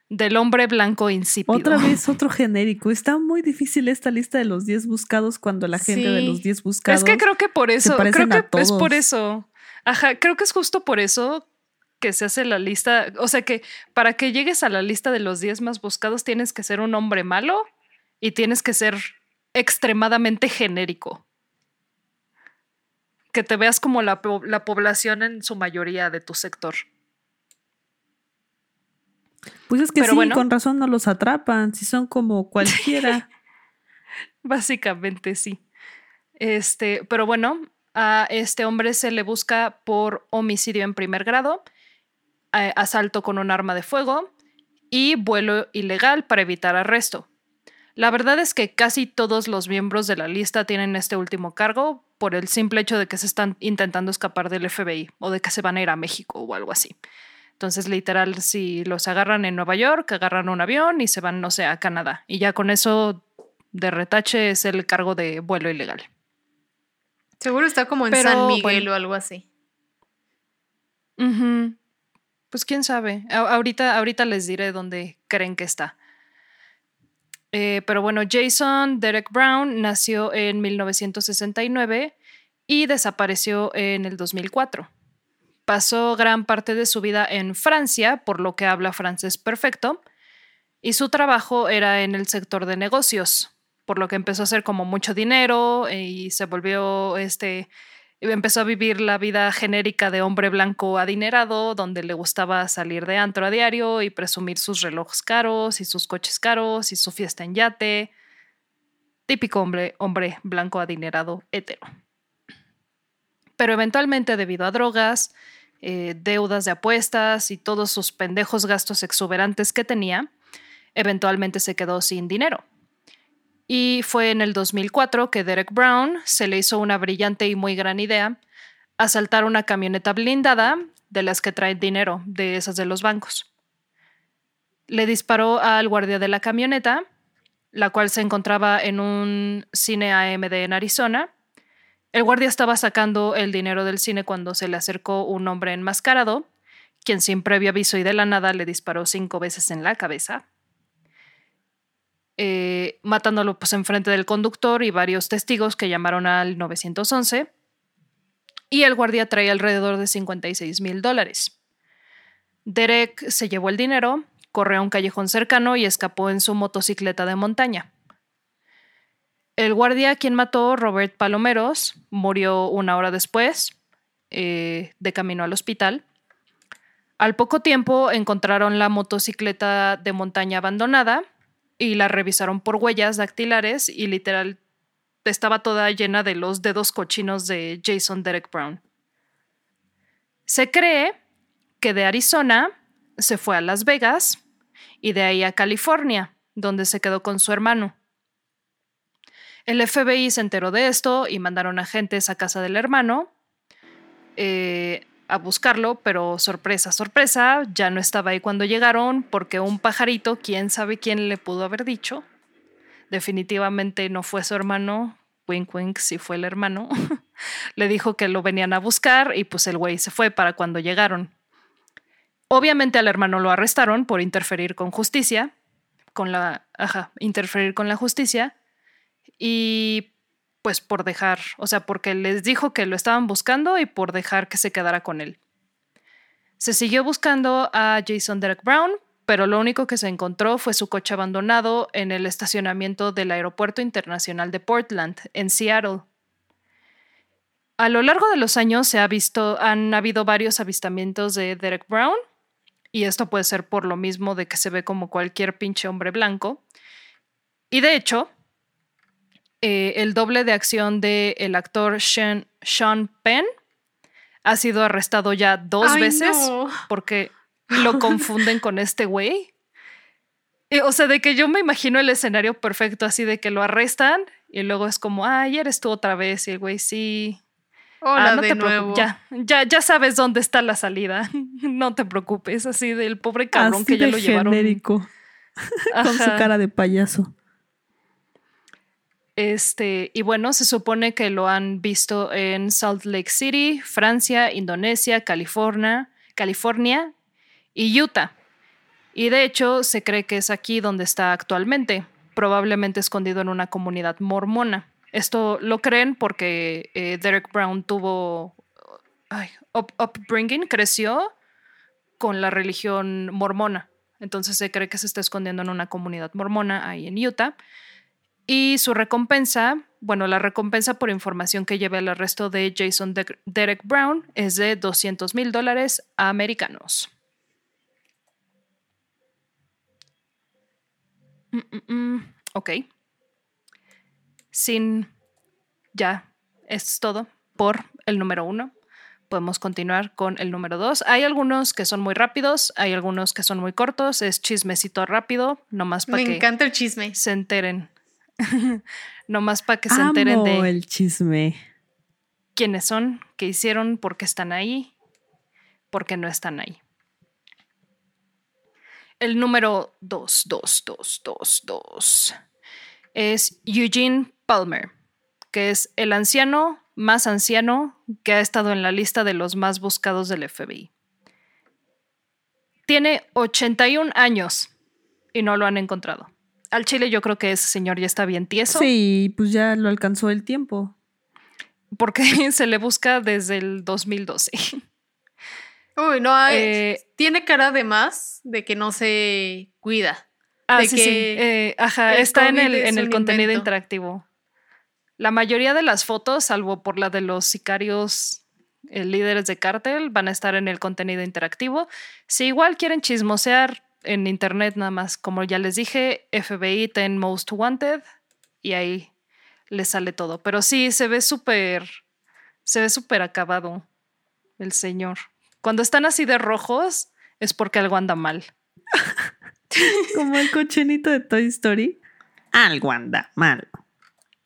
del hombre blanco insípido. Otra vez otro genérico. Está muy difícil esta lista de los 10 buscados cuando la gente de los 10 buscados. Es que creo que por eso, creo que es por eso. Ajá, creo que es justo por eso que se hace la lista. O sea que para que llegues a la lista de los 10 más buscados tienes que ser un hombre malo y tienes que ser extremadamente genérico. Que te veas como la, la población en su mayoría de tu sector. Pues es que sí, con razón no los atrapan, si son como cualquiera. Básicamente sí. Este, pero bueno, a este hombre se le busca por homicidio en primer grado, asalto con un arma de fuego y vuelo ilegal para evitar arresto. La verdad es que casi todos los miembros de la lista tienen este último cargo por el simple hecho de que se están intentando escapar del FBI o de que se van a ir a México o algo así. Entonces, literal, si los agarran en Nueva York, agarran un avión y se van, no sé, a Canadá. Y ya con eso de retache es el cargo de vuelo ilegal. Seguro está como en San Miguel o algo así. Pues quién sabe. ahorita, ahorita les diré dónde creen que está. Eh, pero bueno, Jason Derek Brown nació en 1969 y desapareció en el 2004. Pasó gran parte de su vida en Francia, por lo que habla francés perfecto, y su trabajo era en el sector de negocios, por lo que empezó a hacer como mucho dinero y se volvió este empezó a vivir la vida genérica de hombre blanco adinerado, donde le gustaba salir de antro a diario y presumir sus relojes caros y sus coches caros y su fiesta en yate. Típico hombre, hombre blanco adinerado hetero. Pero eventualmente, debido a drogas, eh, deudas de apuestas y todos sus pendejos gastos exuberantes que tenía, eventualmente se quedó sin dinero. Y fue en el 2004 que Derek Brown se le hizo una brillante y muy gran idea asaltar una camioneta blindada de las que traen dinero, de esas de los bancos. Le disparó al guardia de la camioneta, la cual se encontraba en un cine AMD en Arizona, el guardia estaba sacando el dinero del cine cuando se le acercó un hombre enmascarado, quien sin previo aviso y de la nada le disparó cinco veces en la cabeza, eh, matándolo pues enfrente del conductor y varios testigos que llamaron al 911. Y el guardia traía alrededor de 56 mil dólares. Derek se llevó el dinero, corrió a un callejón cercano y escapó en su motocicleta de montaña. El guardia quien mató, Robert Palomeros, murió una hora después, eh, de camino al hospital. Al poco tiempo encontraron la motocicleta de montaña abandonada y la revisaron por huellas dactilares y literal estaba toda llena de los dedos cochinos de Jason Derek Brown. Se cree que de Arizona se fue a Las Vegas y de ahí a California, donde se quedó con su hermano. El FBI se enteró de esto y mandaron agentes a casa del hermano eh, a buscarlo, pero sorpresa, sorpresa, ya no estaba ahí cuando llegaron porque un pajarito, quién sabe quién le pudo haber dicho, definitivamente no fue su hermano, wink wink, si fue el hermano, le dijo que lo venían a buscar y pues el güey se fue para cuando llegaron. Obviamente al hermano lo arrestaron por interferir con justicia, con la, ajá, interferir con la justicia, y pues por dejar, o sea, porque les dijo que lo estaban buscando y por dejar que se quedara con él. Se siguió buscando a Jason Derek Brown, pero lo único que se encontró fue su coche abandonado en el estacionamiento del Aeropuerto Internacional de Portland, en Seattle. A lo largo de los años se ha visto, han habido varios avistamientos de Derek Brown, y esto puede ser por lo mismo de que se ve como cualquier pinche hombre blanco. Y de hecho, eh, el doble de acción del actor Sean, Penn ha sido arrestado ya dos veces porque lo confunden con este güey. O sea, de que yo me imagino el escenario perfecto así de que lo arrestan y luego es como, ay, eres tú otra vez y el güey sí. Hola, ah, de nuevo. Ya, ya, ya sabes dónde está la salida. no te preocupes, así del pobre cabrón que ya lo llevaron. Genérico. Con su cara de payaso. Este, y bueno, se supone que lo han visto en Salt Lake City, Francia, Indonesia, California, California y Utah. Y de hecho, se cree que es aquí donde está actualmente, probablemente escondido en una comunidad mormona. Esto lo creen porque eh, Derek Brown tuvo upbringing, creció con la religión mormona. Entonces se cree que se está escondiendo en una comunidad mormona ahí en Utah. Y su recompensa, bueno, la recompensa por información que lleve al arresto de Jason Derek Brown es de 200 mil dólares americanos. Mm, mm, mm. Ok. Sin. Ya, es todo por el número uno. Podemos continuar con el número dos. Hay algunos que son muy rápidos, hay algunos que son muy cortos. Es chismecito rápido, nomás para que. Me encanta el chisme. Se enteren. nomás para que se enteren de. el chisme. ¿Quiénes son? ¿Qué hicieron? ¿Por qué están ahí? ¿Por qué no están ahí? El número 2, 2, 2, 2, 2 es Eugene Palmer, que es el anciano más anciano que ha estado en la lista de los más buscados del FBI. Tiene 81 años y no lo han encontrado. Al Chile yo creo que ese señor ya está bien tieso. Sí, pues ya lo alcanzó el tiempo. Porque se le busca desde el 2012. Uy, no, eh, tiene cara de más de que no se cuida. Ah, sí, sí. Eh, ajá, está en el, en el contenido interactivo. La mayoría de las fotos, salvo por la de los sicarios eh, líderes de cártel, van a estar en el contenido interactivo. Si igual quieren chismosear en internet, nada más, como ya les dije, FBI ten Most Wanted y ahí les sale todo. Pero sí, se ve súper, se ve súper acabado el señor. Cuando están así de rojos es porque algo anda mal. Como el cochinito de Toy Story. Algo anda mal.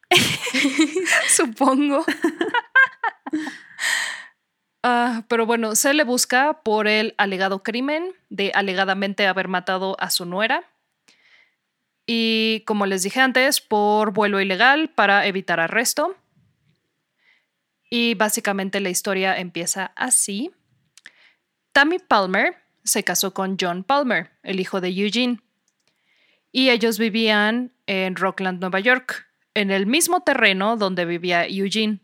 Supongo. Ah, pero bueno, se le busca por el alegado crimen de alegadamente haber matado a su nuera. Y como les dije antes, por vuelo ilegal para evitar arresto. Y básicamente la historia empieza así. Tammy Palmer se casó con John Palmer, el hijo de Eugene, y ellos vivían en Rockland, Nueva York, en el mismo terreno donde vivía Eugene.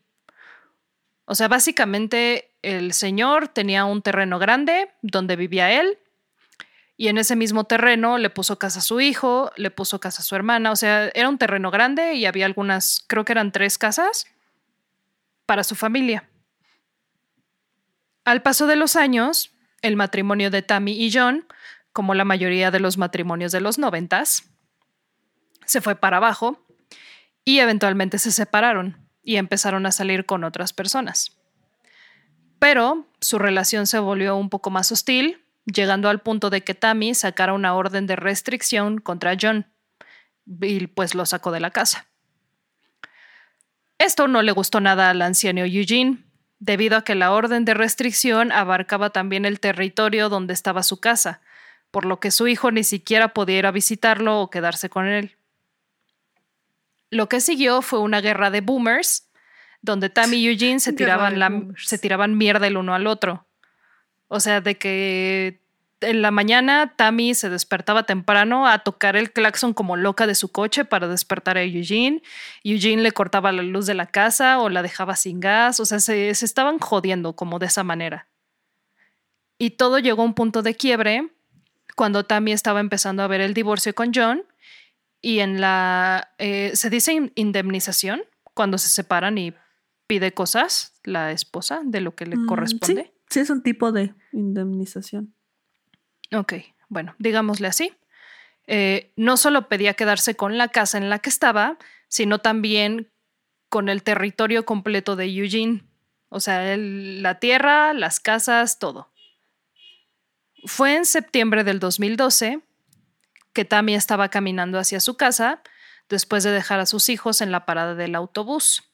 O sea, básicamente el señor tenía un terreno grande donde vivía él, y en ese mismo terreno le puso casa a su hijo, le puso casa a su hermana, o sea, era un terreno grande y había algunas, creo que eran tres casas para su familia. Al paso de los años, el matrimonio de Tammy y John, como la mayoría de los matrimonios de los noventas, se fue para abajo y eventualmente se separaron y empezaron a salir con otras personas. Pero su relación se volvió un poco más hostil, llegando al punto de que Tammy sacara una orden de restricción contra John y pues lo sacó de la casa. Esto no le gustó nada al anciano Eugene, debido a que la orden de restricción abarcaba también el territorio donde estaba su casa, por lo que su hijo ni siquiera podía ir a visitarlo o quedarse con él. Lo que siguió fue una guerra de boomers, donde Tammy y Eugene se tiraban, la, se tiraban mierda el uno al otro. O sea, de que en la mañana Tammy se despertaba temprano a tocar el claxon como loca de su coche para despertar a Eugene. Eugene le cortaba la luz de la casa o la dejaba sin gas. O sea, se, estaban jodiendo como de esa manera. Y todo llegó a un punto de quiebre cuando Tammy estaba empezando a ver el divorcio con John. Y en la... Eh, se dice indemnización cuando se separan y pide cosas la esposa de lo que le mm, corresponde. sí, es un tipo de indemnización. Ok, bueno, digámosle así. Eh, no solo pedía quedarse con la casa en la que estaba, sino también con el territorio completo de Eugene. O sea, la tierra, las casas, todo. Fue en septiembre del 2012 que Tammy estaba caminando hacia su casa después de dejar a sus hijos en la parada del autobús.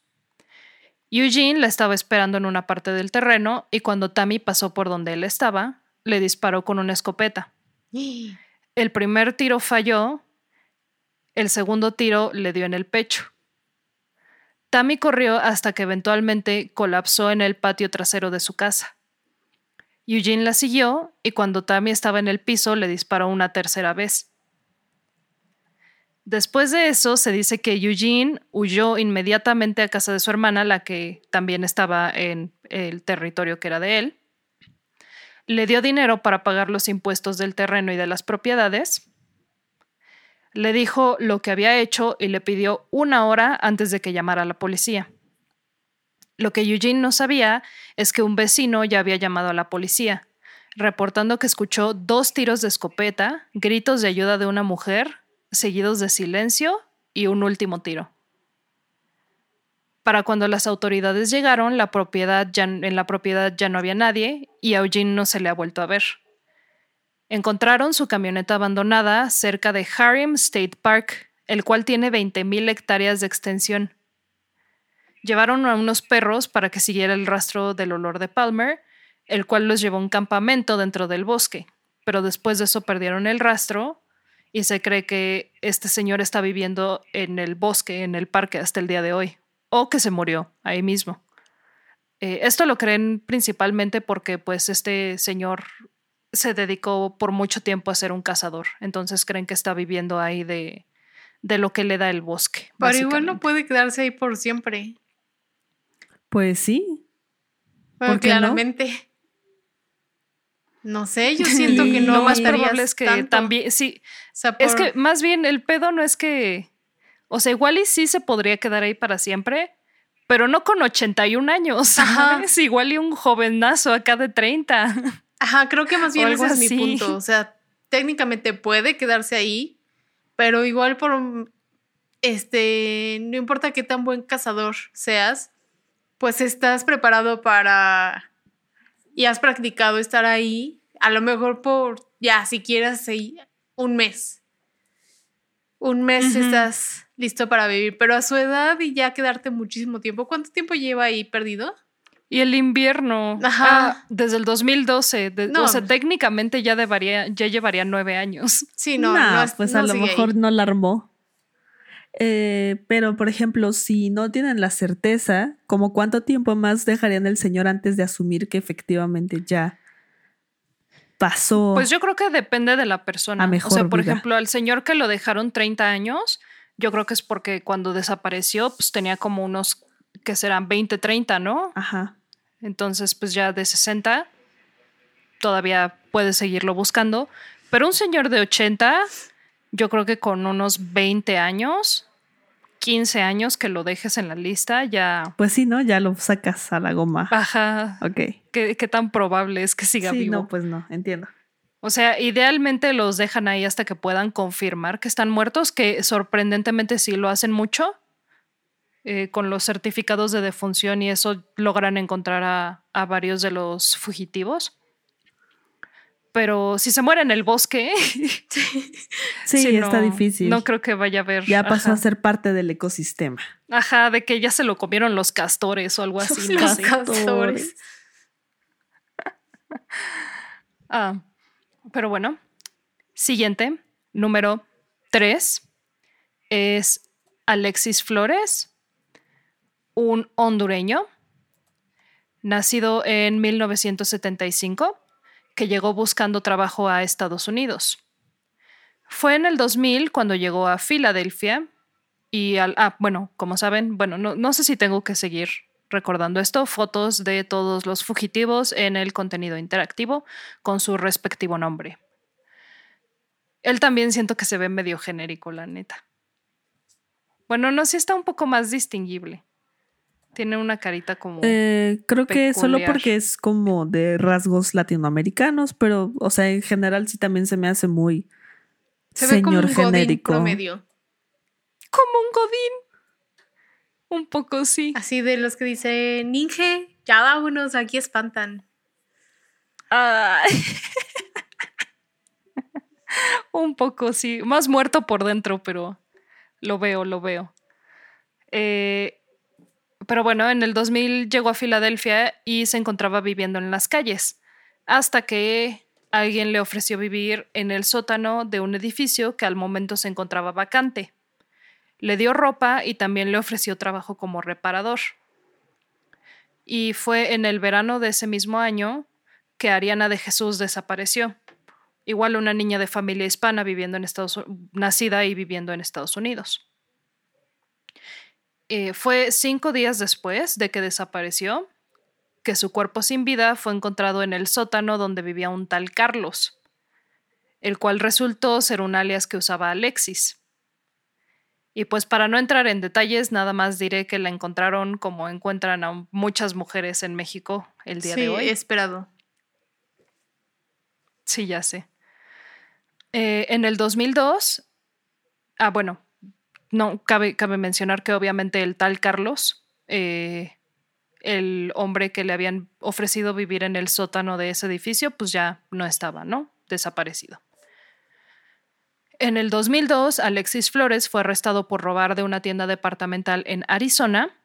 Eugene la estaba esperando en una parte del terreno y cuando Tammy pasó por donde él estaba, le disparó con una escopeta. El primer tiro falló, el segundo tiro le dio en el pecho Tammy corrió hasta que eventualmente colapsó en el patio trasero de su casa. Eugene la siguió y cuando Tammy estaba en el piso le disparó una tercera vez. Después de eso, se dice que Eugene huyó inmediatamente a casa de su hermana, la que también estaba en el territorio que era de él. Le dio dinero para pagar los impuestos del terreno y de las propiedades. Le dijo lo que había hecho y le pidió una hora antes de que llamara a la policía. Lo que Eugene no sabía es que un vecino ya había llamado a la policía, reportando que escuchó dos tiros de escopeta, gritos de ayuda de una mujer, seguidos de silencio y un último tiro. Para cuando las autoridades llegaron, la propiedad en la propiedad ya no había nadie y a Eugene no se le ha vuelto a ver. Encontraron su camioneta abandonada cerca de Harim State Park, el cual tiene 20.000 hectáreas de extensión. Llevaron a unos perros para que siguiera el rastro del olor de Palmer, el cual los llevó a un campamento dentro del bosque, pero después de eso perdieron el rastro y se cree que este señor está viviendo en el bosque, en el parque hasta el día de hoy, o que se murió ahí mismo. Eh, esto lo creen principalmente porque pues este señor se dedicó por mucho tiempo a ser un cazador, entonces creen que está viviendo ahí de, de lo que le da el bosque. Pero igual no puede quedarse ahí por siempre. Pues sí. Bueno, claramente. No. Sé, yo siento que no. Lo más probable es que también, sí. Es que más bien el pedo no es que, o sea, igual y sí se podría quedar ahí para siempre, pero no con 81 años. Ajá. Es igual y un jovenazo acá de 30. Ajá, creo que más bien ese es mi punto. O sea, técnicamente puede quedarse ahí, pero igual por este, no importa qué tan buen cazador seas, pues estás preparado para y has practicado estar ahí, a lo mejor por, ya, si quieres, un mes. Un mes estás listo para vivir, pero a su edad y ya quedarte muchísimo tiempo. ¿Cuánto tiempo lleva ahí perdido? Y el invierno, Ajá. Ah, desde el 2012, no. o sea, técnicamente ya, debería, ya llevaría nueve años. Sí, no, no, pues a lo mejor no la armó. Eh, pero, por ejemplo, si no tienen la certeza, ¿como cuánto tiempo más dejarían el señor antes de asumir que efectivamente ya pasó? Pues yo creo que depende de la persona. o sea, por ejemplo, al señor que lo dejaron 30 años, yo creo que es porque cuando desapareció, pues tenía como unos que serán 20, 30, ¿no? Ajá. Entonces, pues ya de 60, todavía puede seguirlo buscando. Pero un señor de 80 yo creo que con unos 20 años, 15 años que lo dejes en la lista, ya. Pues sí, ¿no? Ya lo sacas a la goma. Ajá. Ok. ¿Qué, tan probable es que siga sí, No, pues no, entiendo. O sea, idealmente los dejan ahí hasta que puedan confirmar que están muertos, que sorprendentemente sí lo hacen mucho. Eh, con los certificados de defunción y eso logran encontrar a, a varios de los fugitivos pero si se muere en el bosque. sí, está difícil. No creo que vaya a haber. Ya pasó a ser parte del ecosistema. Ajá, de que ya se lo comieron los castores o algo así. los castores. ah, pero bueno. Siguiente, número tres, es Alexis Flores, un hondureño, nacido en 1975 que llegó buscando trabajo a Estados Unidos. Fue en el 2000 cuando llegó a Filadelfia y al, ah, bueno, como saben, bueno, no, no sé si tengo que seguir recordando esto, fotos de todos los fugitivos en el contenido interactivo con su respectivo nombre. Él también siento que se ve medio genérico, la neta. Bueno, no, sí está un poco más distinguible. Tiene una carita como. Eh, creo que solo porque es como de rasgos latinoamericanos, pero, o sea, en general sí también se me hace muy se señor ve como un genérico. promedio. Como un godín. Un poco sí. Así de los que dicen, Ninje, ya vámonos, aquí espantan. un poco sí. Más muerto por dentro, pero lo veo, lo veo. Eh, pero bueno, en el 2000 llegó a Filadelfia y se encontraba viviendo en las calles, hasta que alguien le ofreció vivir en el sótano de un edificio que al momento se encontraba vacante. le dio ropa y también le ofreció trabajo como reparador. Y fue en el verano de ese mismo año que Ariana de Jesús desapareció. Igual una niña de familia hispana viviendo en Estados nacida y viviendo en Estados Unidos. Eh, fue cinco días después de que desapareció que su cuerpo sin vida fue encontrado en el sótano donde vivía un tal Carlos, el cual resultó ser un alias que usaba Alexis. Y pues para no entrar en detalles, nada más diré que la encontraron como encuentran a muchas mujeres en México el día de hoy. Sí, esperado. Sí, ya sé. Eh, en el 2002, ah, bueno, no, cabe, cabe mencionar que obviamente el tal Carlos, eh, el hombre que le habían ofrecido vivir en el sótano de ese edificio, pues ya no estaba, ¿no? Desaparecido. En el 2002, Alexis Flores fue arrestado por robar de una tienda departamental en Arizona.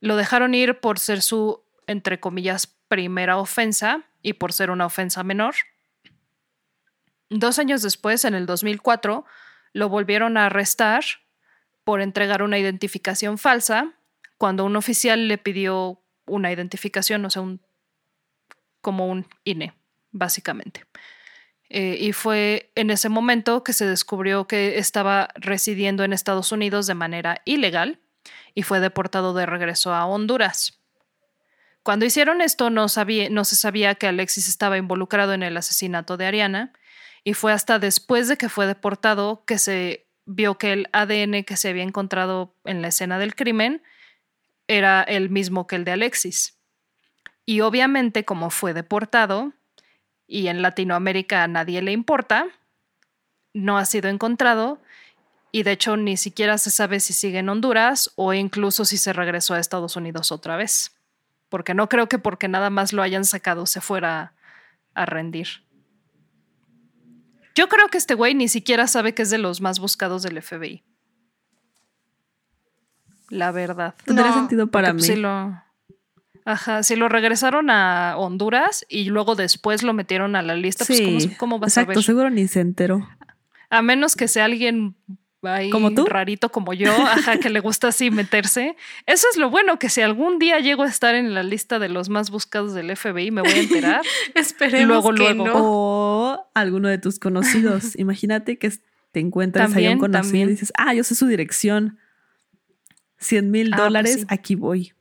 Lo dejaron ir por ser su, entre comillas, primera ofensa y por ser una ofensa menor. Dos años después, en el 2004, lo volvieron a arrestar por entregar una identificación falsa cuando un oficial le pidió una identificación, o sea, un, como un INE, básicamente. Eh, y fue en ese momento que se descubrió que estaba residiendo en Estados Unidos de manera ilegal y fue deportado de regreso a Honduras. Cuando hicieron esto no, se sabía que Alexis estaba involucrado en el asesinato de Ariana y fue hasta después de que fue deportado que se vio que el ADN que se había encontrado en la escena del crimen era el mismo que el de Alexis. Y obviamente como fue deportado y en Latinoamérica a nadie le importa, no ha sido encontrado y de hecho ni siquiera se sabe si sigue en Honduras o incluso si se regresó a Estados Unidos otra vez. Porque no creo que porque nada más lo hayan sacado se fuera a rendir. Yo creo que este güey ni siquiera sabe que es de los más buscados del FBI. La verdad. Tendría sentido para mí. Si lo, ajá, si lo regresaron a Honduras y luego después lo metieron a la lista, pues ¿cómo, cómo vas exacto, a ver? seguro ni se enteró. A menos que sea alguien ahí ¿Como tú? rarito como yo, ajá, que le gusta así meterse. Eso es lo bueno, que si algún día llego a estar en la lista de los más buscados del FBI, me voy a enterar. Esperemos luego, que luego. no. O alguno de tus conocidos. Imagínate que te encuentras ahí También, un conocido también. y dices, ah, yo sé su dirección. 100 mil Ah, pues dólares, sí. aquí voy.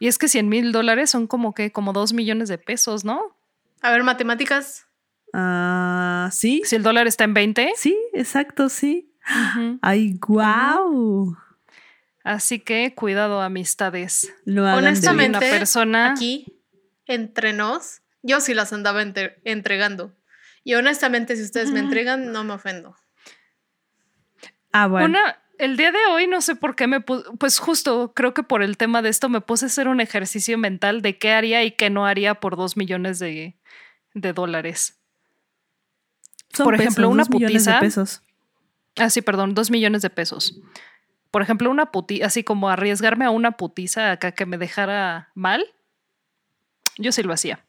Y es que 100 mil dólares son como que como 2 millones de pesos, ¿no? A ver, matemáticas. Ah, sí. Si el dólar está en 20. Sí, exacto, sí. Ay, guau. Así que cuidado, amistades. De- Honestamente, Una persona- aquí, entre nos, yo sí las andaba entre- entregando. Y honestamente, si ustedes me entregan, no me ofendo. Ah, bueno. Una, el día de hoy no sé por qué me puse, pues justo creo que por el tema de esto me puse a hacer un ejercicio mental de qué haría y qué no haría por dos millones de, de dólares. Son por ejemplo, una dos millones de putiza. pesos. Ah, sí, perdón, dos millones de pesos. Por ejemplo, una puti, así como arriesgarme a una putiza acá que me dejara mal, yo sí lo hacía.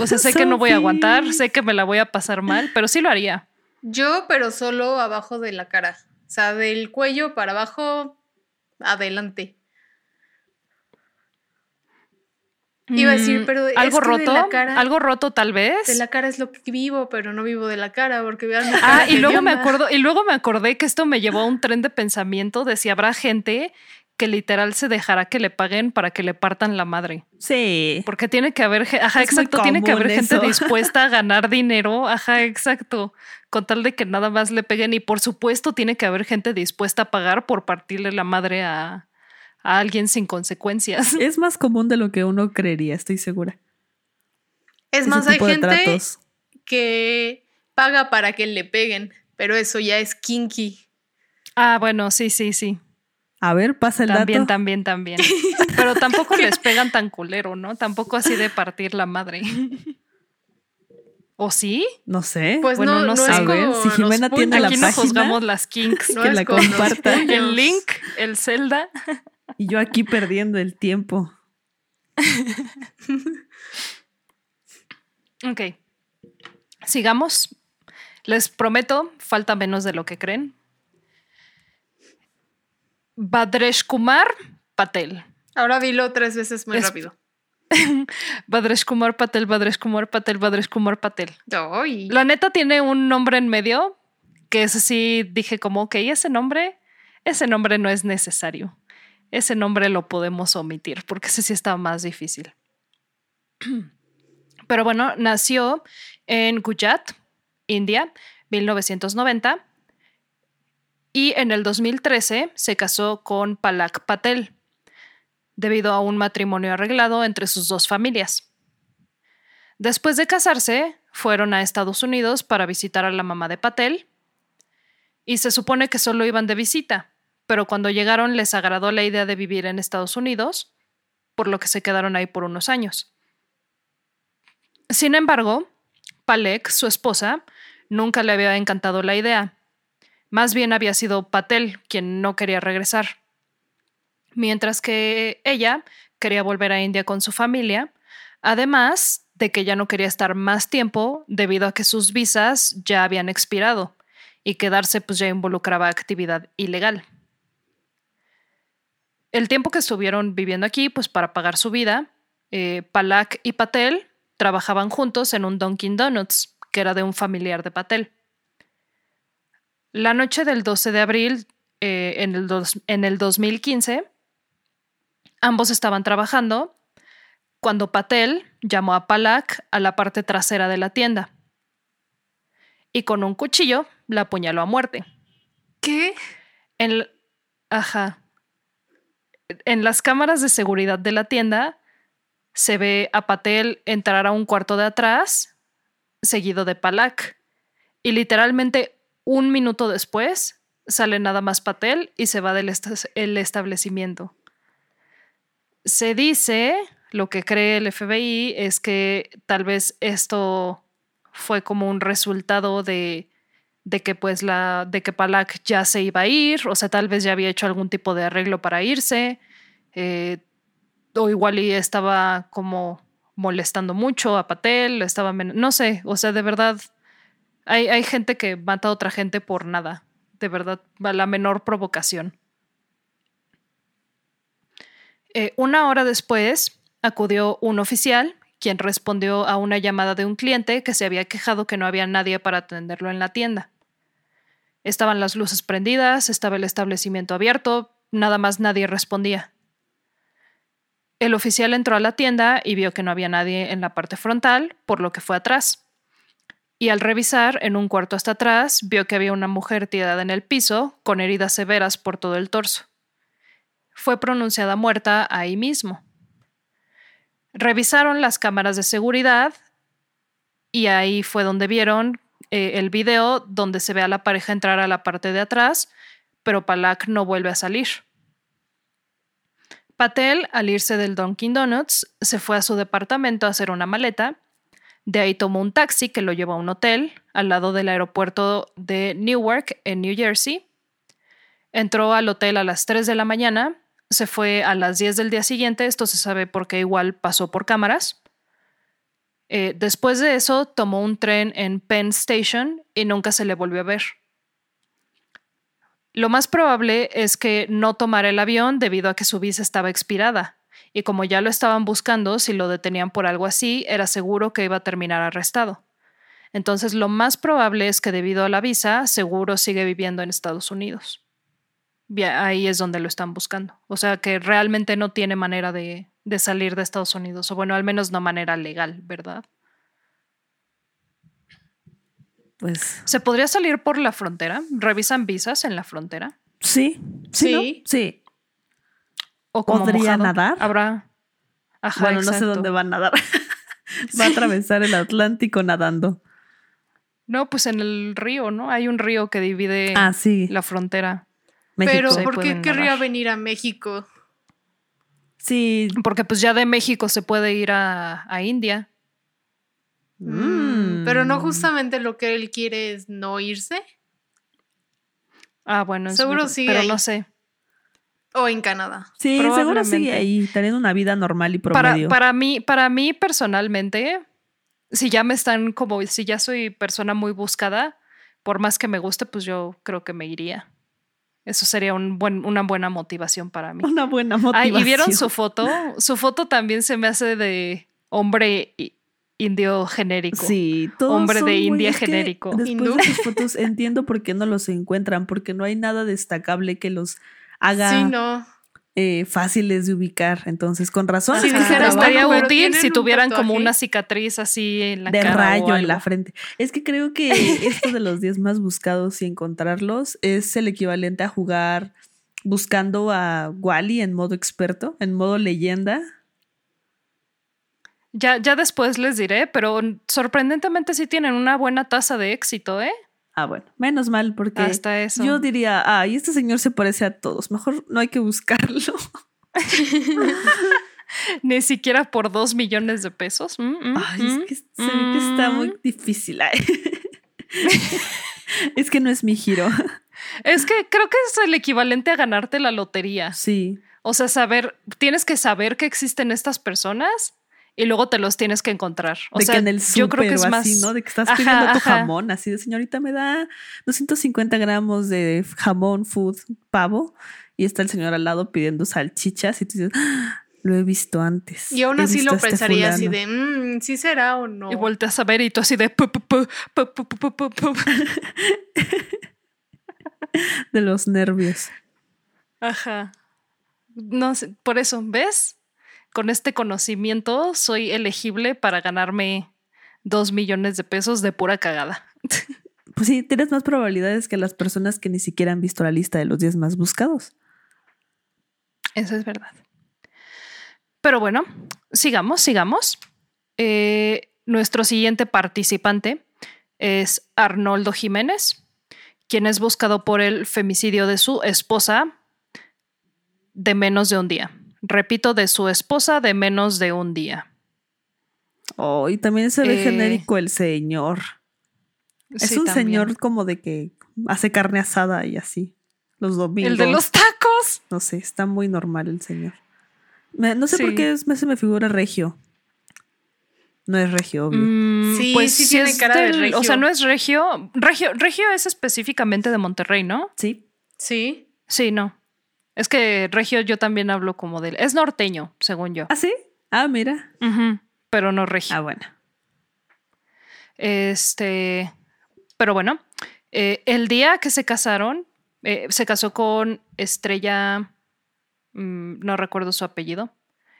O sea, sé que no voy a aguantar, sé que me la voy a pasar mal, pero sí lo haría. Yo, pero solo abajo de la cara. O sea, del cuello para abajo, adelante. Iba a decir, Mm, pero es algo de roto, la cara- algo roto tal vez. De la cara es lo que vivo, pero no vivo de la cara, porque vean mi Ah, y luego me acuerdo, y luego me acordé que esto me llevó a un tren de pensamiento de si habrá gente que literal se dejará que le paguen para que le partan la madre. Sí. Porque tiene que haber, ajá, Es exacto, tiene que haber gente dispuesta a ganar dinero, ajá, exacto, con tal de que nada más le peguen. Y por supuesto tiene que haber gente dispuesta a pagar por partirle la madre a, a alguien sin consecuencias. Es más común de lo que uno creería, estoy segura. Es Ese más, hay gente tratos. que paga para que le peguen, pero eso ya es kinky. Ah, bueno, sí, sí, sí. A ver, pasa el También, dato. también, también. Pero tampoco les pegan tan culero, ¿no? Tampoco así de partir la madre. ¿O sí? No sé. Pues Bueno, no, no no sé. A ver, si Jimena tiene la Aquí no página. juzgamos las kinks. No que la con los comparta. puños. El link, el Zelda. Y yo aquí perdiendo el tiempo. Ok. Sigamos. Les prometo, falta menos de lo que creen. Badresh Kumar Patel. Ahora dilo tres veces muy rápido. Badresh Kumar Patel, Badresh Kumar Patel, Badresh Kumar Patel. La neta tiene un nombre en medio que es así, dije como, ok, ese nombre, ese nombre no es necesario. Ese nombre lo podemos omitir porque ese sí está más difícil. Pero bueno, nació en Gujarat, India, 1990 y en el 2013 se casó con Palak Patel debido a un matrimonio arreglado entre sus dos familias. Después de casarse, fueron a Estados Unidos para visitar a la mamá de Patel y se supone que solo iban de visita, pero cuando llegaron les agradó la idea de vivir en Estados Unidos, por lo que se quedaron ahí por unos años. Sin embargo, Palek, su esposa, nunca le había encantado la idea. Más bien había sido Patel quien no quería regresar. Mientras que ella quería volver a India con su familia, además de que ya no quería estar más tiempo debido a que sus visas ya habían expirado y quedarse pues ya involucraba actividad ilegal. El tiempo que estuvieron viviendo aquí, pues para pagar su vida, eh, Palak y Patel trabajaban juntos en un Dunkin' Donuts, que era de un familiar de Patel. La noche del 12 de abril, eh, en, el en el 2015, ambos estaban trabajando cuando Patel llamó a Palak a la parte trasera de la tienda y con un cuchillo la apuñaló a muerte. ¿Qué? En, ajá. En las cámaras de seguridad de la tienda se ve a Patel entrar a un cuarto de atrás, seguido de Palak. Y literalmente un minuto después sale nada más Patel y se va del el establecimiento. Se dice, lo que cree el FBI es que tal vez esto fue como un resultado de de que pues la de que Palak ya se iba a ir, o sea, tal vez ya había hecho algún tipo de arreglo para irse, eh, o igual y estaba como molestando mucho a Patel, estaba no sé, o sea, de verdad hay, hay gente que mata a otra gente por nada, de verdad, la menor provocación. Eh, una hora después acudió un oficial quien respondió a una llamada de un cliente que se había quejado que no había nadie para atenderlo en la tienda. Estaban las luces prendidas, estaba el establecimiento abierto, nada más nadie respondía. El oficial entró a la tienda y vio que no había nadie en la parte frontal, por lo que fue atrás. Y al revisar en un cuarto hasta atrás, vio que había una mujer tirada en el piso, con heridas severas por todo el torso. Fue pronunciada muerta ahí mismo. Revisaron las cámaras de seguridad y ahí fue donde vieron eh, el video donde se ve a la pareja entrar a la parte de atrás, pero Palak no vuelve a salir. Patel, al irse del Dunkin' Donuts, se fue a su departamento a hacer una maleta. De ahí tomó un taxi que lo llevó a un hotel al lado del aeropuerto de Newark, en New Jersey. Entró al hotel a las 3 de la mañana se fue a las 10 del día siguiente, esto se sabe porque igual pasó por cámaras. Eh, después de eso, tomó un tren en Penn Station y nunca se le volvió a ver. Lo más probable es que no tomara el avión debido a que su visa estaba expirada, y como ya lo estaban buscando, si lo detenían por algo así, era seguro que iba a terminar arrestado. Entonces, lo más probable es que debido a la visa, seguro sigue viviendo en Estados Unidos ahí es donde lo están buscando. O sea que realmente no tiene manera de, salir de Estados Unidos, o bueno, al menos no manera legal, ¿verdad? Pues. ¿Se podría salir por la frontera? ¿Revisan visas en la frontera? Sí, sí, sí. ¿O podría nadar? Habrá. bueno, no sé dónde va a nadar. va a atravesar el Atlántico nadando. No, pues en el río, ¿no? Hay un río que divide ah, sí. la frontera. Pero ¿por qué querría venir a México? Sí. Porque pues ya de México se puede ir a, India. Mm, pero no justamente lo que él quiere es no irse. Ah, bueno, seguro sí. Pero no sé. O en Canadá. Sí, seguro sigue ahí, teniendo una vida normal y promedio. Para, para, mí, para mí personalmente, si ya me están como, si ya soy persona muy buscada, por más que me guste, pues yo creo que me iría. Eso sería un buen, una buena motivación para mí. Una buena motivación. ¿Y vieron su foto? Su foto también se me hace de hombre indio genérico. Sí, todo hombre de India genérico. Después de sus fotos entiendo por qué no los encuentran, porque no hay nada destacable que los haga sí, no. Eh, fáciles de ubicar. Entonces, con razón. Si dijera, estaría útil si tuvieran como una cicatriz así en la de cara. Rayo en la frente. Es que creo que esto de los 10 más buscados y encontrarlos es el equivalente a jugar buscando a Wally en modo experto, en modo leyenda. Ya, ya después les diré, pero sorprendentemente sí tienen una buena tasa de éxito, ¿eh? Ah, bueno, menos mal, porque Hasta eso. yo diría, ah, y este señor se parece a todos, mejor no hay que buscarlo. Ni siquiera por dos millones de pesos. Mm, mm, Ay, es mm, que se ve que está muy difícil. es que no es mi giro. Es que creo que es el equivalente a ganarte la lotería. Sí. O sea, saber, tienes que saber que existen estas personas y luego te los tienes que encontrar. O de sea, que en el yo creo que es más. Así, ¿no? De que estás pidiendo tu jamón, así de señorita, me da 250 gramos de jamón, food, pavo, y está el señor al lado pidiendo salchichas, y tú dices, ¡Ah! lo he visto antes. Y aún así lo este pensaría así de, mmm, ¿sí será o no? Y volteas a ver y tú así de. de los nervios. Ajá. No sé, por eso, ¿ves? Con este conocimiento soy elegible para ganarme dos millones de pesos de pura cagada. Pues sí, tienes más probabilidades que las personas que ni siquiera han visto la lista de los 10 más buscados. Eso es verdad. Pero bueno, sigamos, sigamos. Eh, nuestro siguiente participante es Arnoldo Jiménez, quien es buscado por el femicidio de su esposa de menos de un día repito, de su esposa de menos de un día. Oh, y también se ve eh, genérico el señor. Es un señor como de que hace carne asada y así. Los domingos. El de los tacos. No sé, está muy normal el señor. no sé por qué se me figura regio. No es regio, obvio. Mm, sí, pues sí tiene cara de regio. O sea, no es regio. regio. Regio es específicamente de Monterrey, ¿no? Sí. Sí. Sí, no. Es que regio yo también hablo como de... Es norteño, según yo. ¿Ah, sí? Ah, mira. pero no regio. Ah, bueno. Este... Pero bueno, eh, el día que se casaron, eh, se casó con Estrella... Mm, no recuerdo su apellido.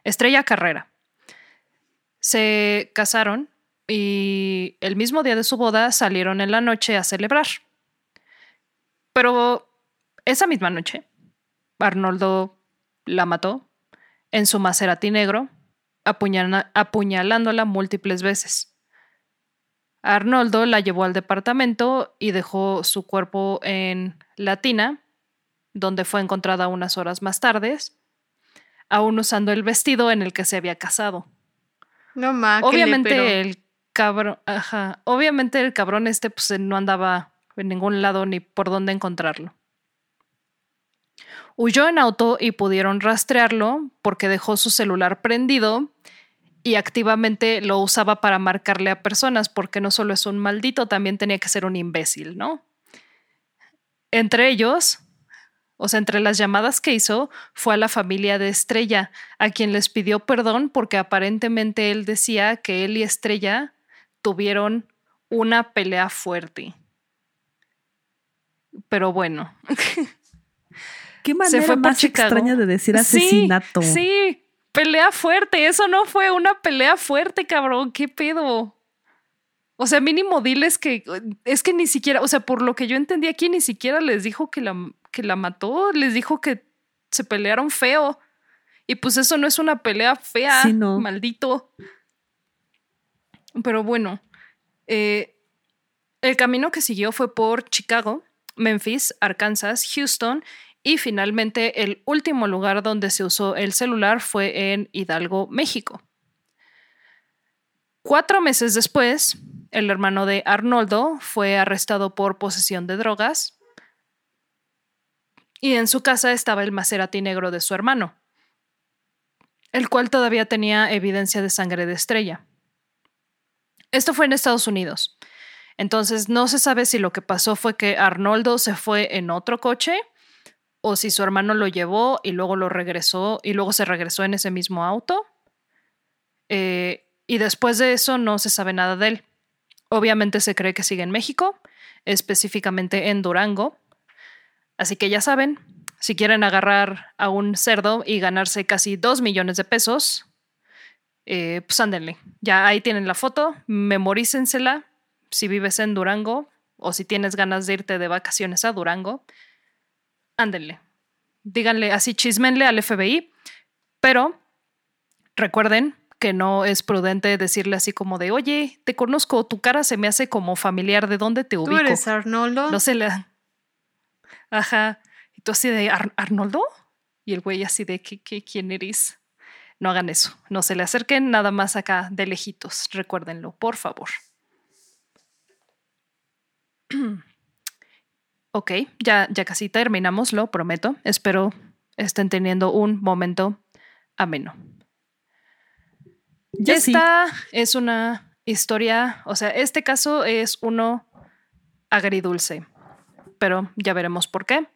Estrella Carrera. Se casaron y el mismo día de su boda salieron en la noche a celebrar. Pero esa misma noche Arnoldo la mató en su Maserati negro, apuñalándola múltiples veces. Arnoldo la llevó al departamento y dejó su cuerpo en Latina, donde fue encontrada unas horas más tarde, aún usando el vestido en el que se había casado. No. Obviamente el cabrón, ajá, obviamente el cabrón este pues no andaba en ningún lado ni por dónde encontrarlo. Huyó en auto y pudieron rastrearlo porque dejó su celular prendido y activamente lo usaba para marcarle a personas porque no solo es un maldito, también tenía que ser un imbécil, ¿no? Entre ellos, o sea, entre las llamadas que hizo, fue a la familia de Estrella, a quien les pidió perdón porque aparentemente él decía que él y Estrella tuvieron una pelea fuerte. Pero bueno. Qué manera más extraña de decir asesinato. Sí, pelea fuerte. Eso no fue una pelea fuerte, cabrón. ¿Qué pedo? O sea, mínimo diles que es que ni siquiera, o sea, por lo que yo entendí aquí, ni siquiera les dijo que la, que la mató, les dijo que se pelearon feo. Y pues eso no es una pelea fea, maldito. Pero bueno, eh, el camino que siguió fue por Chicago, Memphis, Arkansas, Houston y finalmente, el último lugar donde se usó el celular fue en Hidalgo, México. Cuatro meses después, el hermano de Arnoldo fue arrestado por posesión de drogas y en su casa estaba el Maserati negro de su hermano, el cual todavía tenía evidencia de sangre de estrella. Esto fue en Estados Unidos. Entonces no se sabe si lo que pasó fue que Arnoldo se fue en otro coche o si su hermano lo llevó y luego lo regresó y luego se regresó en ese mismo auto. Eh, y después de eso no se sabe nada de él. Obviamente se cree que sigue en México, específicamente en Durango. Así que ya saben, si quieren agarrar a un cerdo y ganarse casi dos millones de pesos, eh, pues ándenle. Ya ahí tienen la foto, memorícensela si vives en Durango o si tienes ganas de irte de vacaciones a Durango, ándenle. Díganle así, chismenle al FBI, pero recuerden que no es prudente decirle así como de, oye, te conozco, tu cara se me hace como familiar, ¿de dónde te ubico? ¿Tú eres Arnoldo? No se le... Ajá. Y tú así de, ¿Arnoldo? Y el güey así de, ¿qué, qué, quién eres? No hagan eso, no se le acerquen nada más acá de lejitos, recuérdenlo, por favor. ok, ya, ya casi terminamos, lo prometo. Espero estén teniendo un momento ameno. Esta es una historia, o sea, este caso es uno agridulce, pero ya veremos por qué.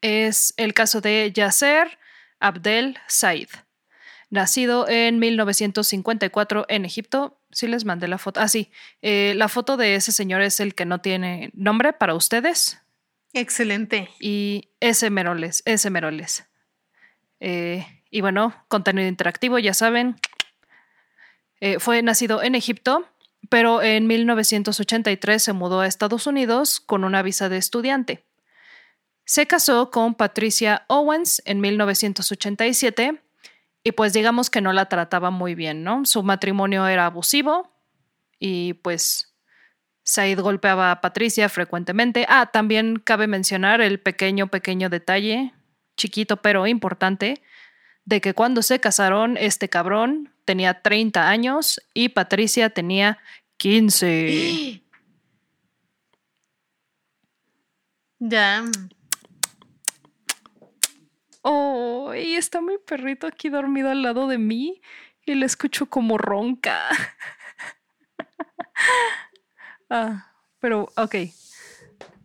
Es el caso de Yasser Abdel Said, nacido en 1954 en Egipto. Sí les mandé la foto. Ah, sí. Eh, la foto de ese señor es el que no tiene nombre para ustedes. Excelente. Y ese Meroles, ese Meroles. Eh, y bueno, contenido interactivo, ya saben. Eh, fue nacido en Egipto, pero en 1983 se mudó a Estados Unidos con una visa de estudiante. Se casó con Patricia Owens en 1987 y pues digamos que no la trataba muy bien, ¿no? Su matrimonio era abusivo y pues Said golpeaba a Patricia frecuentemente. Ah, también cabe mencionar el pequeño, pequeño detalle, chiquito pero importante, de que cuando se casaron, este cabrón tenía 30 años y Patricia tenía 15. Ya. Oh, y está mi perrito aquí dormido al lado de mí y le escucho como ronca. ah, pero, ok.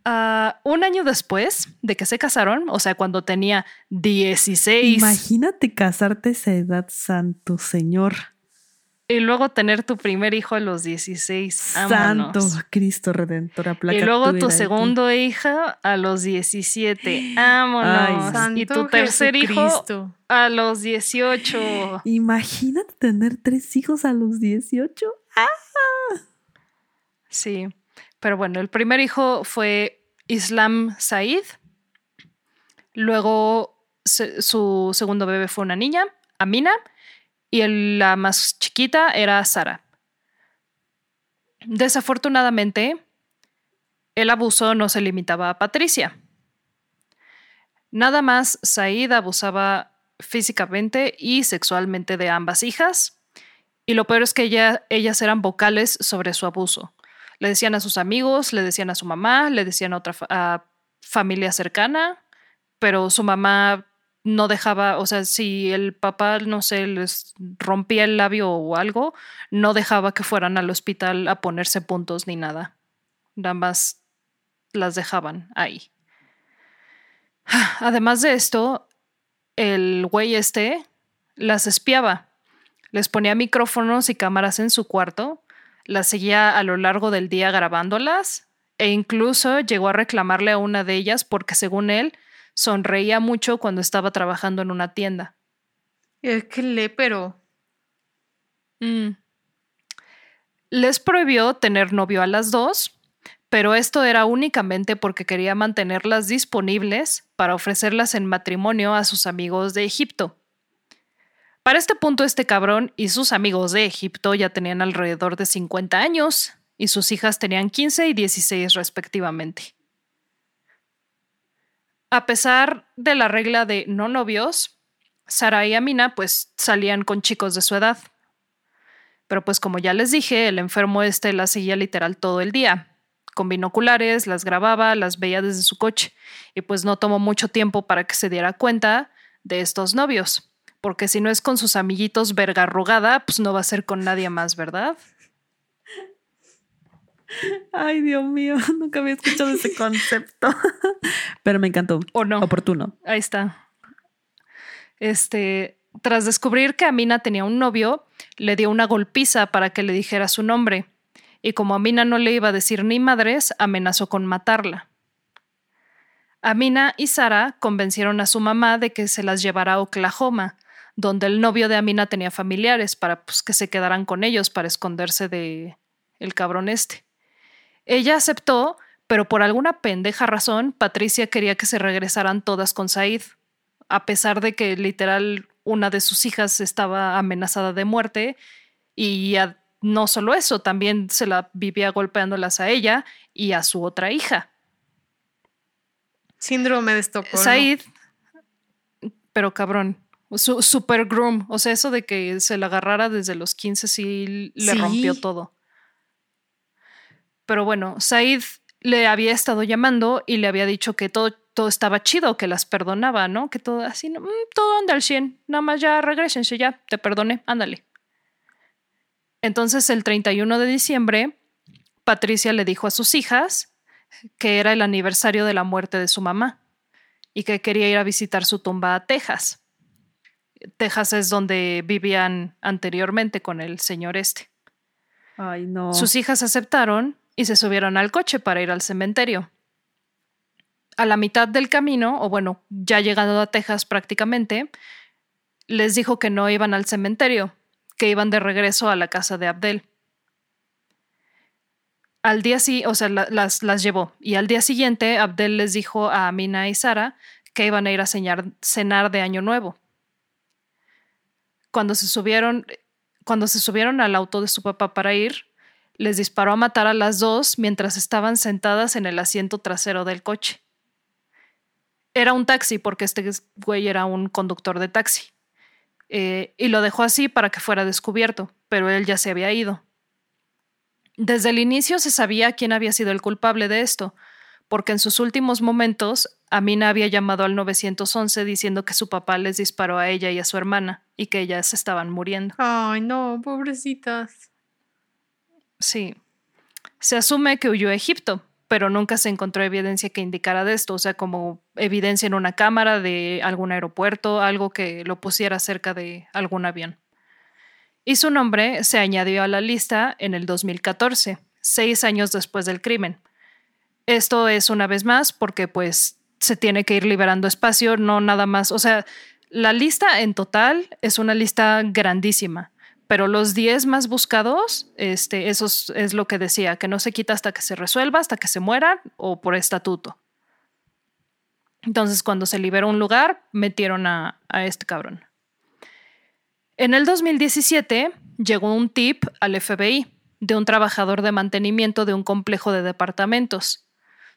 Ah, un año después de que se casaron, o sea, cuando tenía 16. Imagínate casarte a esa edad, santo señor. Y luego tener tu primer hijo a los 16. Santo Cristo Redentor, Y luego tu segundo hija a los 17. Vámonos. y tu tercer hijo a los 18. Imagínate tener tres hijos a los 18. ¡Ah! Sí. Pero bueno, el primer hijo fue Islam Said. Luego su segundo bebé fue una niña, Amina y la más chiquita era Sara. Desafortunadamente, el abuso no se limitaba a Patricia. Nada más Said abusaba físicamente y sexualmente de ambas hijas, y lo peor es que ellas eran vocales sobre su abuso. Le decían a sus amigos, le decían a su mamá, le decían a otra familia cercana, pero su mamá no dejaba, o sea, si el papá, no sé, les rompía el labio o algo, no dejaba que fueran al hospital a ponerse puntos ni nada. Nada más las dejaban ahí. Además de esto, el güey este las espiaba. Les ponía micrófonos y cámaras en su cuarto, las seguía a lo largo del día grabándolas e incluso llegó a reclamarle a una de ellas porque según él sonreía mucho cuando estaba trabajando en una tienda. Es que le, pero. Mm. Les prohibió tener novio a las dos, pero esto era únicamente porque quería mantenerlas disponibles para ofrecerlas en matrimonio a sus amigos de Egipto. Para este punto, este cabrón y sus amigos de Egipto ya tenían alrededor de 50 años y sus hijas tenían 15 y 16 respectivamente. A pesar de la regla de no novios, Sara y Amina pues salían con chicos de su edad. Pero pues como ya les dije, el enfermo este las seguía literal todo el día. Con binoculares, las grababa, las veía desde su coche y pues no tomó mucho tiempo para que se diera cuenta de estos novios. Porque si no es con sus amiguitos verga arrugada, pues no va a ser con nadie más, ¿verdad? Ay, Dios mío, nunca había escuchado ese concepto. Pero me encantó. O no. Oportuno. Ahí está. Este, tras descubrir que Amina tenía un novio, le dio una golpiza para que le dijera su nombre. Y como Amina no le iba a decir ni madres, amenazó con matarla. Amina y Sara convencieron a su mamá de que se las llevara a Oklahoma, donde el novio de Amina tenía familiares para pues, que se quedaran con ellos para esconderse de el cabrón este. Ella aceptó, pero por alguna pendeja razón, Patricia quería que se regresaran todas con Said, a pesar de que literal una de sus hijas estaba amenazada de muerte y no solo eso, también se la vivía golpeándolas a ella y a su otra hija. Síndrome de Estocolmo. Said, pero cabrón, su, super groom, o sea, eso de que se la agarrara desde los 15 sí le rompió todo. Pero bueno, Said le había estado llamando y le había dicho que todo, todo estaba chido, que las perdonaba, ¿no? Que todo así, mm, todo anda al 100, nada más ya regresense, ya, te perdone, ándale. Entonces el 31 de diciembre, Patricia le dijo a sus hijas que era el aniversario de la muerte de su mamá y que quería ir a visitar su tumba a Texas. Texas es donde vivían anteriormente con el señor este. Ay, no. Sus hijas aceptaron y se subieron al coche para ir al cementerio. A la mitad del camino, o bueno, ya llegando a Texas prácticamente, les dijo que no iban al cementerio, que iban de regreso a la casa de Abdel al día sí, o sea, las, las llevó. Y al día siguiente, Abdel les dijo a Amina y Sara que iban a ir a cenar de Año Nuevo. Cuando se subieron, cuando se subieron al auto de su papá para ir, les disparó a matar a las dos mientras estaban sentadas en el asiento trasero del coche. Era un taxi porque este güey era un conductor de taxi. Eh, y lo dejó así para que fuera descubierto, pero él ya se había ido. Desde el inicio se sabía quién había sido el culpable de esto, porque en sus últimos momentos Amina había llamado al 911 diciendo que su papá les disparó a ella y a su hermana y que ellas estaban muriendo. Ay, no, pobrecitas. Sí. Se asume que huyó a Egipto, pero nunca se encontró evidencia que indicara de esto, o sea, como evidencia en una cámara de algún aeropuerto, algo que lo pusiera cerca de algún avión y su nombre se añadió a la lista en el 2014, seis años después del crimen. Esto es una vez más porque pues se tiene que ir liberando espacio, no nada más, o sea, la lista en total es una lista grandísima, pero los 10 más buscados, este, eso es, lo que decía, que no se quita hasta que se resuelva, hasta que se mueran o por estatuto. Entonces, cuando se liberó un lugar, metieron a este cabrón. En el 2017 llegó un tip al FBI de un trabajador de mantenimiento de un complejo de departamentos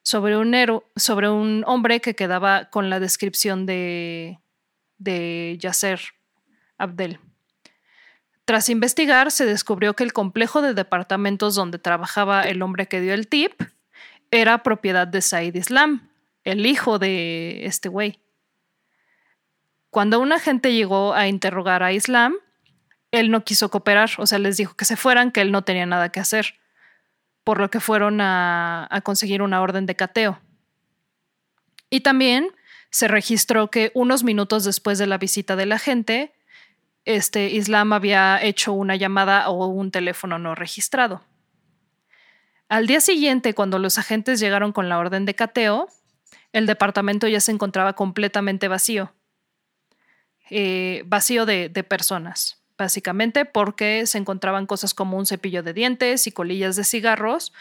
sobre un, sobre un hombre que quedaba con la descripción de, de Yasser Abdel. Tras investigar, se descubrió que el complejo de departamentos donde trabajaba el hombre que dio el tip era propiedad de Said Islam, el hijo de este güey. Cuando un agente llegó a interrogar a Islam, él no quiso cooperar, o sea, les dijo que se fueran, que él no tenía nada que hacer, por lo que fueron a, conseguir una orden de cateo. Y también se registró que unos minutos después de la visita del agente, este Islam había hecho una llamada o un teléfono no registrado. Al día siguiente, cuando los agentes llegaron con la orden de cateo, el departamento ya se encontraba completamente vacío. Eh, vacío de, personas, básicamente porque se encontraban cosas como un cepillo de dientes y colillas de cigarros,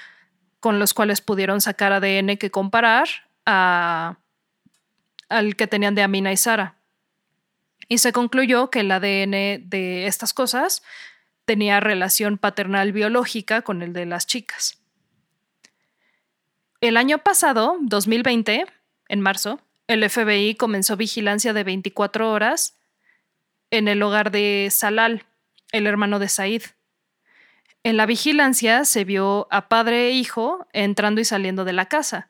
con los cuales pudieron sacar ADN que comparar a, al que tenían de Amina y Sara. Y se concluyó que el ADN de estas cosas tenía relación paternal biológica con el de las chicas. El año pasado, 2020, en marzo, el FBI comenzó vigilancia de 24 horas en el hogar de Salal, el hermano de Said. En la vigilancia se vio a padre e hijo entrando y saliendo de la casa.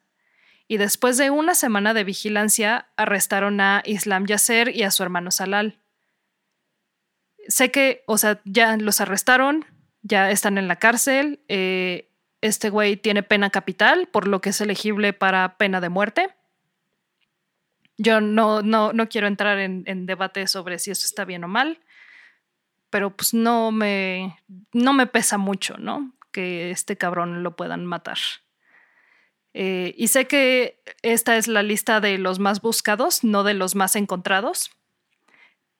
Y después de una semana de vigilancia, arrestaron a Islam Yasser y a su hermano Salal. Sé que, o sea, ya los arrestaron, ya están en la cárcel. Eh, este güey tiene pena capital, por lo que es elegible para pena de muerte. Yo no, no, no quiero entrar en, en debate sobre si eso está bien o mal, pero pues no me, no me pesa mucho, ¿no? Que este cabrón lo puedan matar. Eh, y sé que esta es la lista de los más buscados, no de los más encontrados.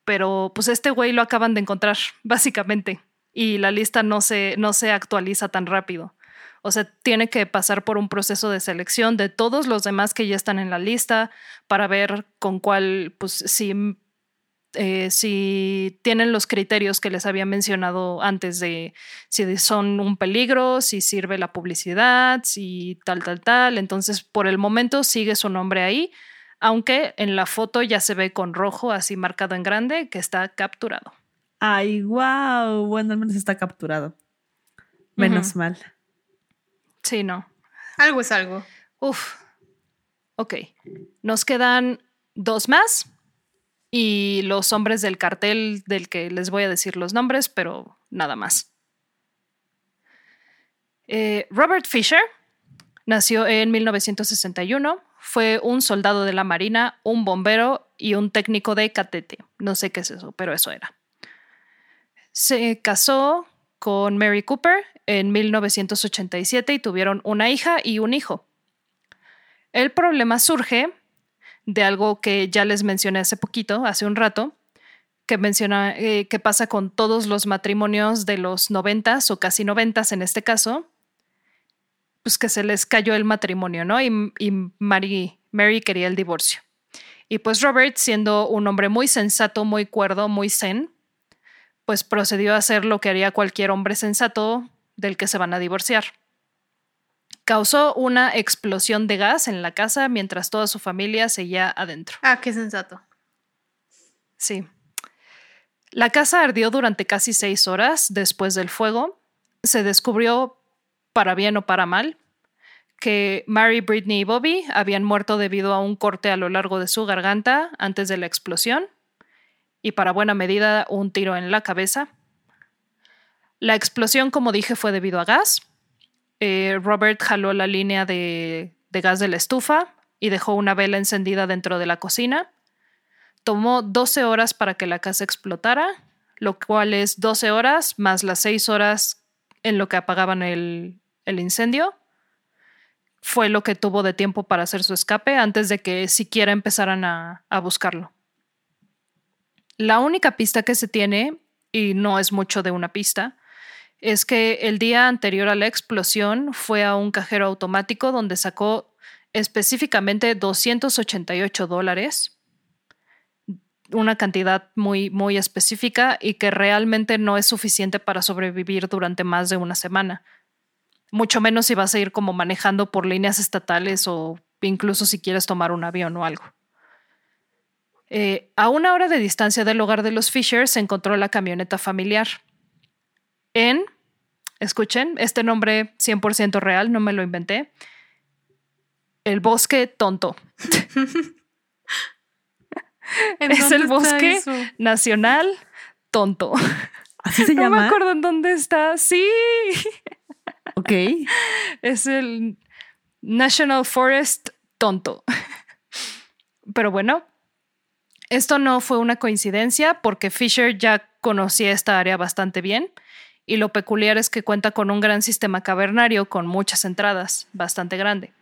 Pero pues este güey lo acaban de encontrar, básicamente. Y la lista no se, no se actualiza tan rápido. O sea, tiene que pasar por un proceso de selección de todos los demás que ya están en la lista para ver con cuál, pues si eh, si tienen los criterios que les había mencionado antes de si son un peligro, si sirve la publicidad, si tal, tal, tal. Entonces, por el momento sigue su nombre ahí, aunque en la foto ya se ve con rojo así marcado en grande que está capturado. Ay, wow. Bueno, al menos está capturado. Menos mal. Sí, no. Algo es algo. Uf. Ok. Nos quedan dos más y los hombres del cartel del que les voy a decir los nombres, pero nada más. Eh, Robert Fisher nació en 1961, fue un soldado de la Marina, un bombero y un técnico de catete. No sé qué es eso, pero eso era. Se casó con Mary Cooper en 1987 y tuvieron una hija y un hijo. El problema surge de algo que ya les mencioné hace poquito, hace un rato, que menciona eh, pasa con todos los matrimonios de los noventas o casi noventas en este caso, pues que se les cayó el matrimonio, ¿no? Y, y Mary, Mary quería el divorcio. Y pues Robert, siendo un hombre muy sensato, muy cuerdo, muy zen, pues procedió a hacer lo que haría cualquier hombre sensato del que se van a divorciar causó una explosión de gas en la casa mientras toda su familia seguía adentro. Ah, qué sensato. Sí. La casa ardió durante casi seis horas después del fuego. Se descubrió, para bien o para mal, que Mary, Britney y Bobby habían muerto debido a un corte a lo largo de su garganta antes de la explosión y para buena medida un tiro en la cabeza. La explosión, como dije, fue debido a gas eh, Robert jaló la línea de, gas de la estufa y dejó una vela encendida dentro de la cocina. Tomó 12 horas para que la casa explotara, lo cual es 12 horas más las 6 horas en lo que apagaban el, incendio. Fue lo que tuvo de tiempo para hacer su escape antes de que siquiera empezaran a buscarlo. La única pista que se tiene, y no es mucho de una pista, es que el día anterior a la explosión fue a un cajero automático donde sacó específicamente 288 dólares, una cantidad muy, muy específica y que realmente no es suficiente para sobrevivir durante más de una semana. Mucho menos si vas a ir como manejando por líneas estatales o incluso si quieres tomar un avión o algo. Eh, a una hora de distancia del hogar de los Fisher se encontró la camioneta familiar en, escuchen, este nombre 100% real, no me lo inventé, el bosque tonto. es el bosque nacional tonto. ¿Así se llama? No me acuerdo en dónde está. Sí. Ok. Es el National Forest tonto. Pero bueno, esto no fue una coincidencia porque Fisher ya conocía esta área bastante bien y lo peculiar es que cuenta con un gran sistema cavernario con muchas entradas, bastante grande.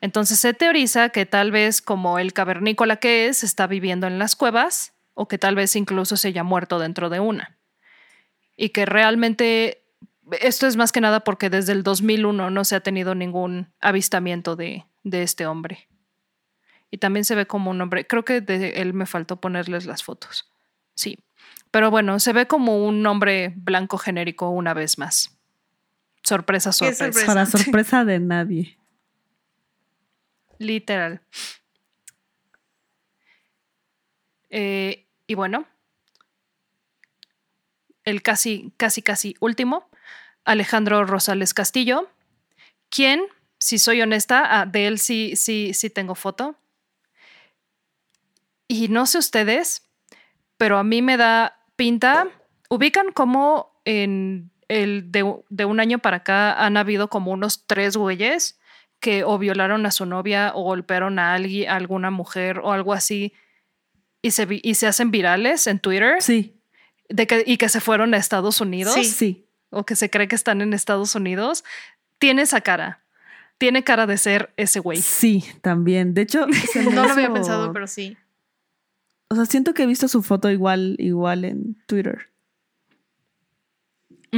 Entonces se teoriza que tal vez como el cavernícola que es está viviendo en las cuevas o que tal vez incluso se haya muerto dentro de una. Y que realmente esto es más que nada porque desde el 2001 no se ha tenido ningún avistamiento de, de este hombre. Y también se ve como un hombre, creo que de él me faltó ponerles las fotos. Sí, pero bueno, se ve como un nombre blanco genérico una vez más. Sorpresa, sorpresa. Para sorpresa de nadie. Literal. Eh, y bueno, el casi, casi, casi último, Alejandro Rosales Castillo, quien, si soy honesta, ah, de él sí, sí, sí tengo foto. Y no sé ustedes, pero a mí me da pinta, ubican como en, el de, de, un año para acá han habido como unos tres güeyes que o violaron a su novia o golpearon a alguien, a alguna mujer o algo así y se, y se hacen virales en Twitter. Sí. De que, y que se fueron a Estados Unidos. Sí. sí. O que se cree que están en Estados Unidos. Tiene esa cara. Tiene cara de ser ese güey. Sí, también. De hecho, no lo había pensado, pero sí. O sea, siento que he visto su foto igual, igual en Twitter.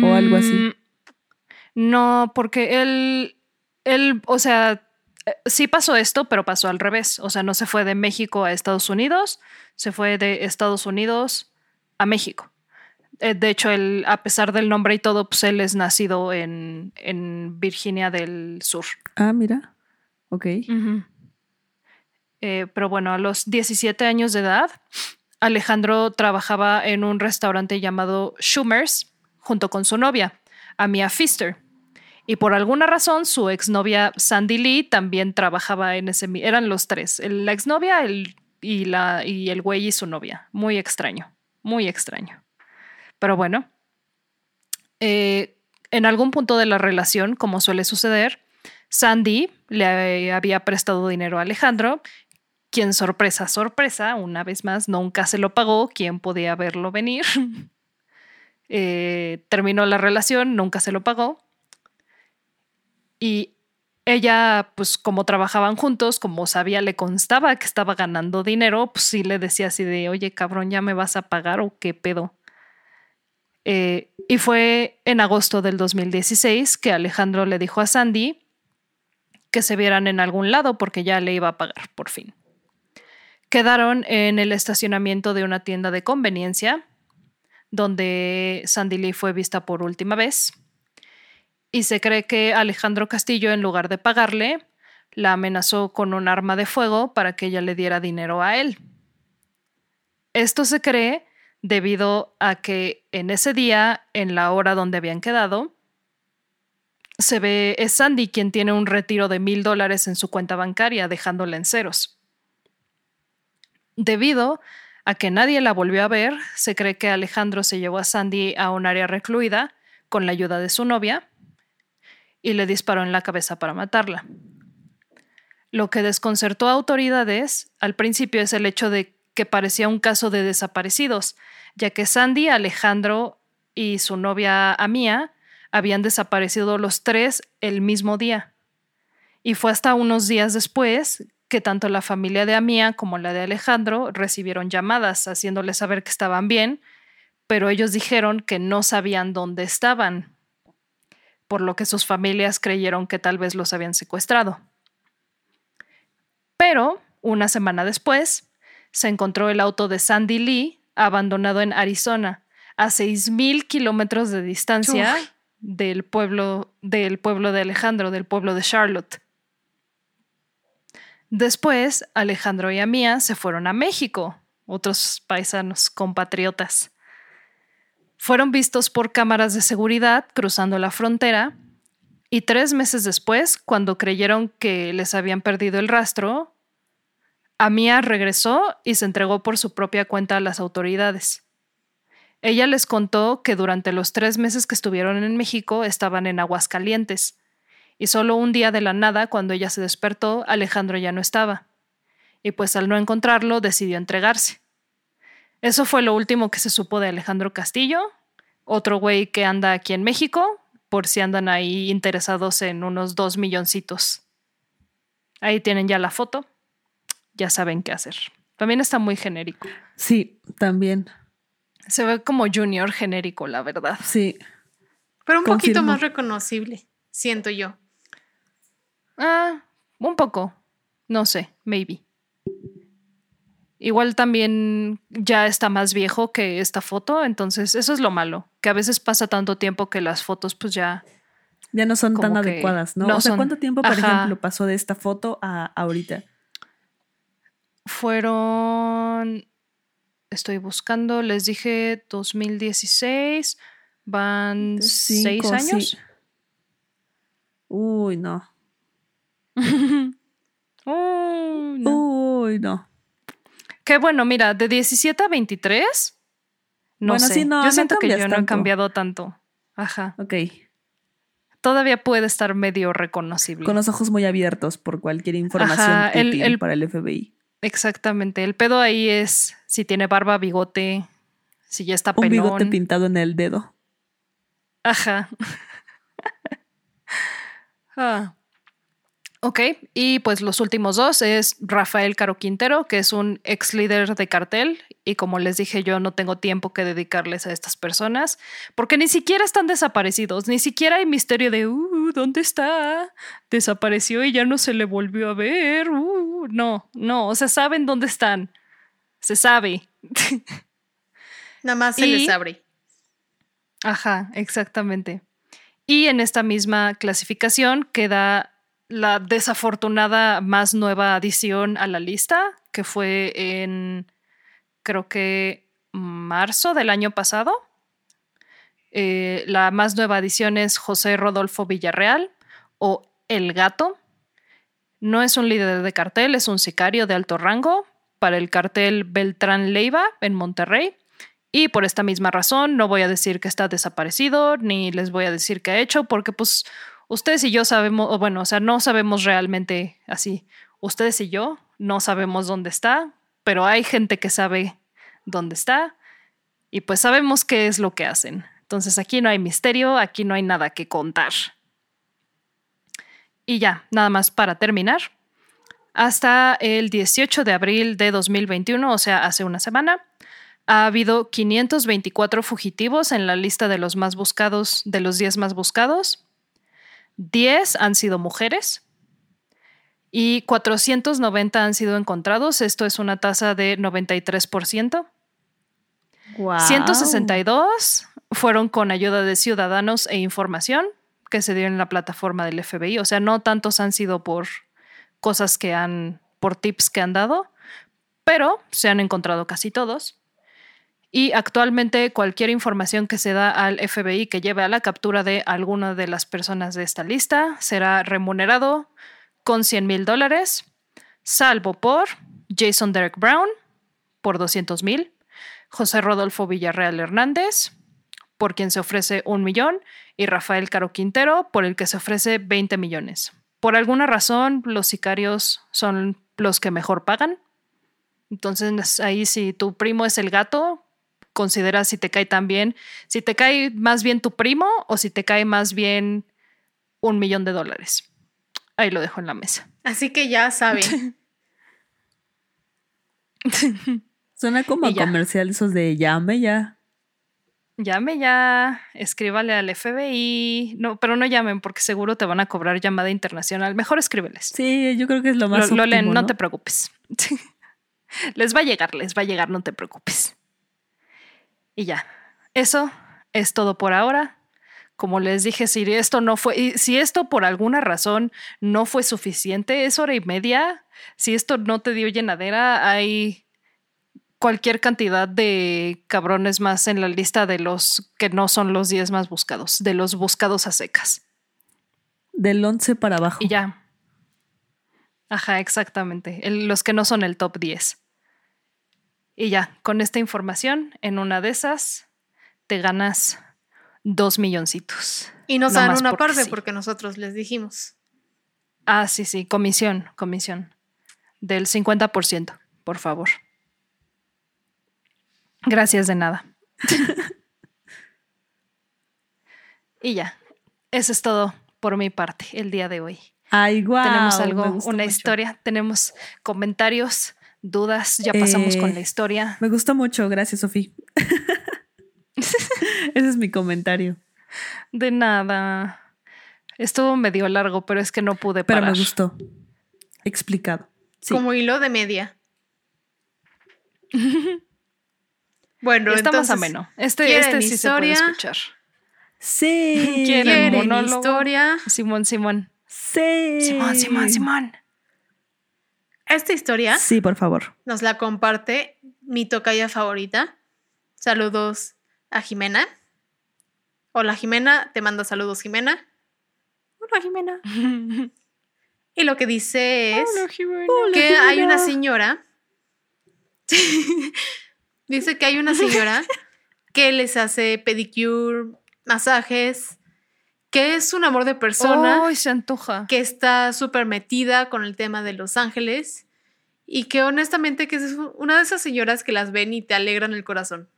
O algo así. Mm, no, porque él, él, o sea, eh, sí pasó esto, pero pasó al revés. O sea, no se fue de México a Estados Unidos, se fue de Estados Unidos a México. Eh, de hecho, él, a pesar del nombre y todo, pues él es nacido en, en Virginia del Sur. Ah, mira. Ok. Eh, pero bueno, a los 17 años de edad, Alejandro trabajaba en un restaurante llamado Schumer's junto con su novia, Amia Pfister. Y por alguna razón, su exnovia Sandy Lee también trabajaba en ese. Eran los tres: la exnovia el, y, la, y el güey y su novia. Muy extraño, muy extraño. Pero bueno, eh, en algún punto de la relación, como suele suceder, Sandy le había prestado dinero a Alejandro quien sorpresa, sorpresa, una vez más, nunca se lo pagó, quien podía verlo venir. Eh, terminó la relación, nunca se lo pagó. Y ella, pues como trabajaban juntos, como sabía, le constaba que estaba ganando dinero, pues sí le decía así de, oye, cabrón, ¿ya me vas a pagar o qué pedo? Eh, y fue en agosto del 2016 que Alejandro le dijo a Sandy que se vieran en algún lado porque ya le iba a pagar por fin quedaron en el estacionamiento de una tienda de conveniencia, donde Sandy Lee fue vista por última vez. Y se cree que Alejandro Castillo, en lugar de pagarle, la amenazó con un arma de fuego para que ella le diera dinero a él. Esto se cree debido a que en ese día, en la hora donde habían quedado, se ve es Sandy quien tiene un retiro de mil dólares en su cuenta bancaria, dejándola en ceros. Debido a que nadie la volvió a ver, se cree que Alejandro se llevó a Sandy a un área recluida con la ayuda de su novia y le disparó en la cabeza para matarla. Lo que desconcertó a autoridades al principio es el hecho de que parecía un caso de desaparecidos, ya que Sandy, Alejandro y su novia Amía habían desaparecido los tres el mismo día. Y fue hasta unos días después que tanto la familia de Amía como la de Alejandro recibieron llamadas haciéndoles saber que estaban bien, pero ellos dijeron que no sabían dónde estaban, por lo que sus familias creyeron que tal vez los habían secuestrado. Pero, una semana después, se encontró el auto de Sandy Lee abandonado en Arizona, a 6.000 kilómetros de distancia del pueblo, del pueblo de Alejandro, del pueblo de Charlotte. Después, Alejandro y Amía se fueron a México, otros paisanos compatriotas. Fueron vistos por cámaras de seguridad cruzando la frontera y tres meses después, cuando creyeron que les habían perdido el rastro, Amía regresó y se entregó por su propia cuenta a las autoridades. Ella les contó que durante los tres meses que estuvieron en México estaban en Aguascalientes y solo un día de la nada, cuando ella se despertó, Alejandro ya no estaba. Y pues al no encontrarlo, decidió entregarse. Eso fue lo último que se supo de Alejandro Castillo, otro güey que anda aquí en México, por si andan ahí interesados en unos dos milloncitos. Ahí tienen ya la foto, ya saben qué hacer. También está muy genérico. Sí, también. Se ve como junior genérico, la verdad. Sí. Pero un poquito más reconocible, siento yo. Ah, un poco. No sé, maybe. Igual también ya está más viejo que esta foto, entonces eso es lo malo, que a veces pasa tanto tiempo que las fotos pues ya... Ya no son tan adecuadas, ¿no? o sea, ¿cuánto tiempo, por ejemplo, pasó de esta foto a ahorita? Fueron... Estoy buscando, les dije 2016, van seis años. Uy, no. Uy, no. Qué bueno, mira, de 17 a 23. No sé. yo siento que yo no he cambiado tanto. Ajá. Ok. Todavía puede estar medio reconocible. Con los ojos muy abiertos por cualquier información Ajá, el- útil el- para el FBI. Exactamente. El pedo ahí es si tiene barba, bigote, si ya está Un pelón. bigote pintado en el dedo. Ajá. Ah. Ok, y pues los últimos dos es Rafael Caro Quintero, que es un ex líder de cartel, y como les dije, yo no tengo tiempo que dedicarles a estas personas, porque ni siquiera están desaparecidos, ni siquiera hay misterio de, uh, ¿dónde está? Desapareció y ya no se le volvió a ver. Uh, no, no, o sea, saben dónde están. Se sabe. Nada más se Y- les abre. Ajá, exactamente. Y en esta misma clasificación queda la desafortunada más nueva adición a la lista, que fue en, creo que, marzo del año pasado. Eh, la más nueva adición es José Rodolfo Villarreal o El Gato. No es un líder de cartel, es un sicario de alto rango para el cartel Beltrán Leiva en Monterrey. Y por esta misma razón no voy a decir que está desaparecido, ni les voy a decir qué ha hecho, porque pues ustedes y yo sabemos, bueno, o sea, no sabemos realmente así. Ustedes y yo no sabemos dónde está, pero hay gente que sabe dónde está y pues sabemos qué es lo que hacen. Entonces aquí no hay misterio, aquí no hay nada que contar. Y ya, nada más para terminar. Hasta el 18 de abril de 2021, o sea, hace una semana, ha habido 524 fugitivos en la lista de los más buscados, de los 10 más buscados. 10 han sido mujeres y 490 han sido encontrados. Esto es una tasa de 93%. Wow. 162 fueron con ayuda de ciudadanos e información que se dio en la plataforma del FBI. O sea, no tantos han sido por cosas que han, por tips que han dado, pero se han encontrado casi todos. Y actualmente cualquier información que se da al FBI que lleve a la captura de alguna de las personas de esta lista será remunerado con 100 mil dólares, salvo por Jason Derek Brown por 200 mil, José Rodolfo Villarreal Hernández, por quien se ofrece un millón, y Rafael Caro Quintero, por el que se ofrece 20 millones. Por alguna razón, los sicarios son los que mejor pagan. Entonces, ahí si tu primo es el gato, considera si te cae tan bien, si te cae más bien tu primo o si te cae más bien un millón de dólares. Ahí lo dejo en la mesa. Así que ya saben. Suena como Y a ya. comercial esos de llame ya. Llame ya, escríbale al FBI. No, pero no llamen porque seguro te van a cobrar llamada internacional. Mejor escríbeles. Sí, yo creo que es lo Lo, más lo leen, óptimo, no ¿no? te preocupes. les va a llegar, les va a llegar, no te preocupes. Y ya, eso es todo por ahora. Como les dije, si esto no fue, si esto por alguna razón no fue suficiente, es hora y media. Si esto no te dio llenadera, hay cualquier cantidad de cabrones más en la lista de los que no son los 10 más buscados, de los buscados a secas. Del 11 para abajo. Y ya. Ajá, exactamente. El- los que no son el top 10. Y ya, con esta información, en una de esas, te ganas dos milloncitos. Y nos No dan una porque parte sí. porque nosotros les dijimos. Ah, sí, sí, comisión, comisión. Del 50%, por favor. Gracias de nada. y ya, eso es todo por mi parte el día de hoy. Ay, guau. tenemos algo, una mucho. historia, tenemos comentarios, dudas, ya pasamos Eh, con la historia. Me gustó mucho, gracias, Sofía. Ese es mi comentario. De nada. Estuvo medio largo, pero es que no pude Pero parar. me gustó. Explicado. Sí. Como hilo de media. bueno, está más entonces, ameno. Este, ¿quieren este sí se puede historia? escuchar. Sí. ¿Quieren ¿Quieren monólogo? historia? Simón, Simón. Sí. Simón, Simón, Simón. Esta historia Sí, por favor. nos la comparte mi tocaya favorita. Saludos a Jimena. Hola Jimena, te mando saludos Jimena. Hola Jimena. Y lo que dice es que hay una señora. dice que hay una señora que les hace pedicure masajes, que es un amor de persona. ¡Ay, se antoja! Que está súper metida con el tema de Los Ángeles y que honestamente que es una de esas señoras que las ven y te alegran el corazón.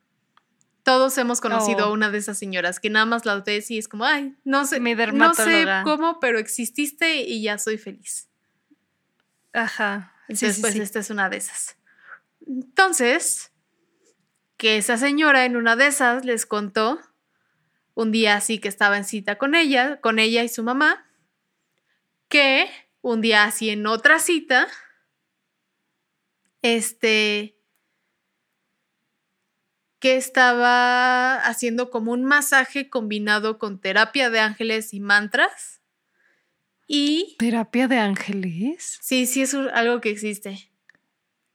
Todos hemos conocido a Oh. una de esas señoras que nada más las ves y es como, ay, no sé, Mi no sé cómo, pero exististe y ya soy feliz. Ajá. Sí, pues sí. esta es una de esas. Entonces, que esa señora en una de esas les contó un día así que estaba en cita con ella, con ella y su mamá, que un día así en otra cita, este, que estaba haciendo como un masaje combinado con terapia de ángeles y mantras. Y ¿Terapia de ángeles? Sí, sí es algo que existe.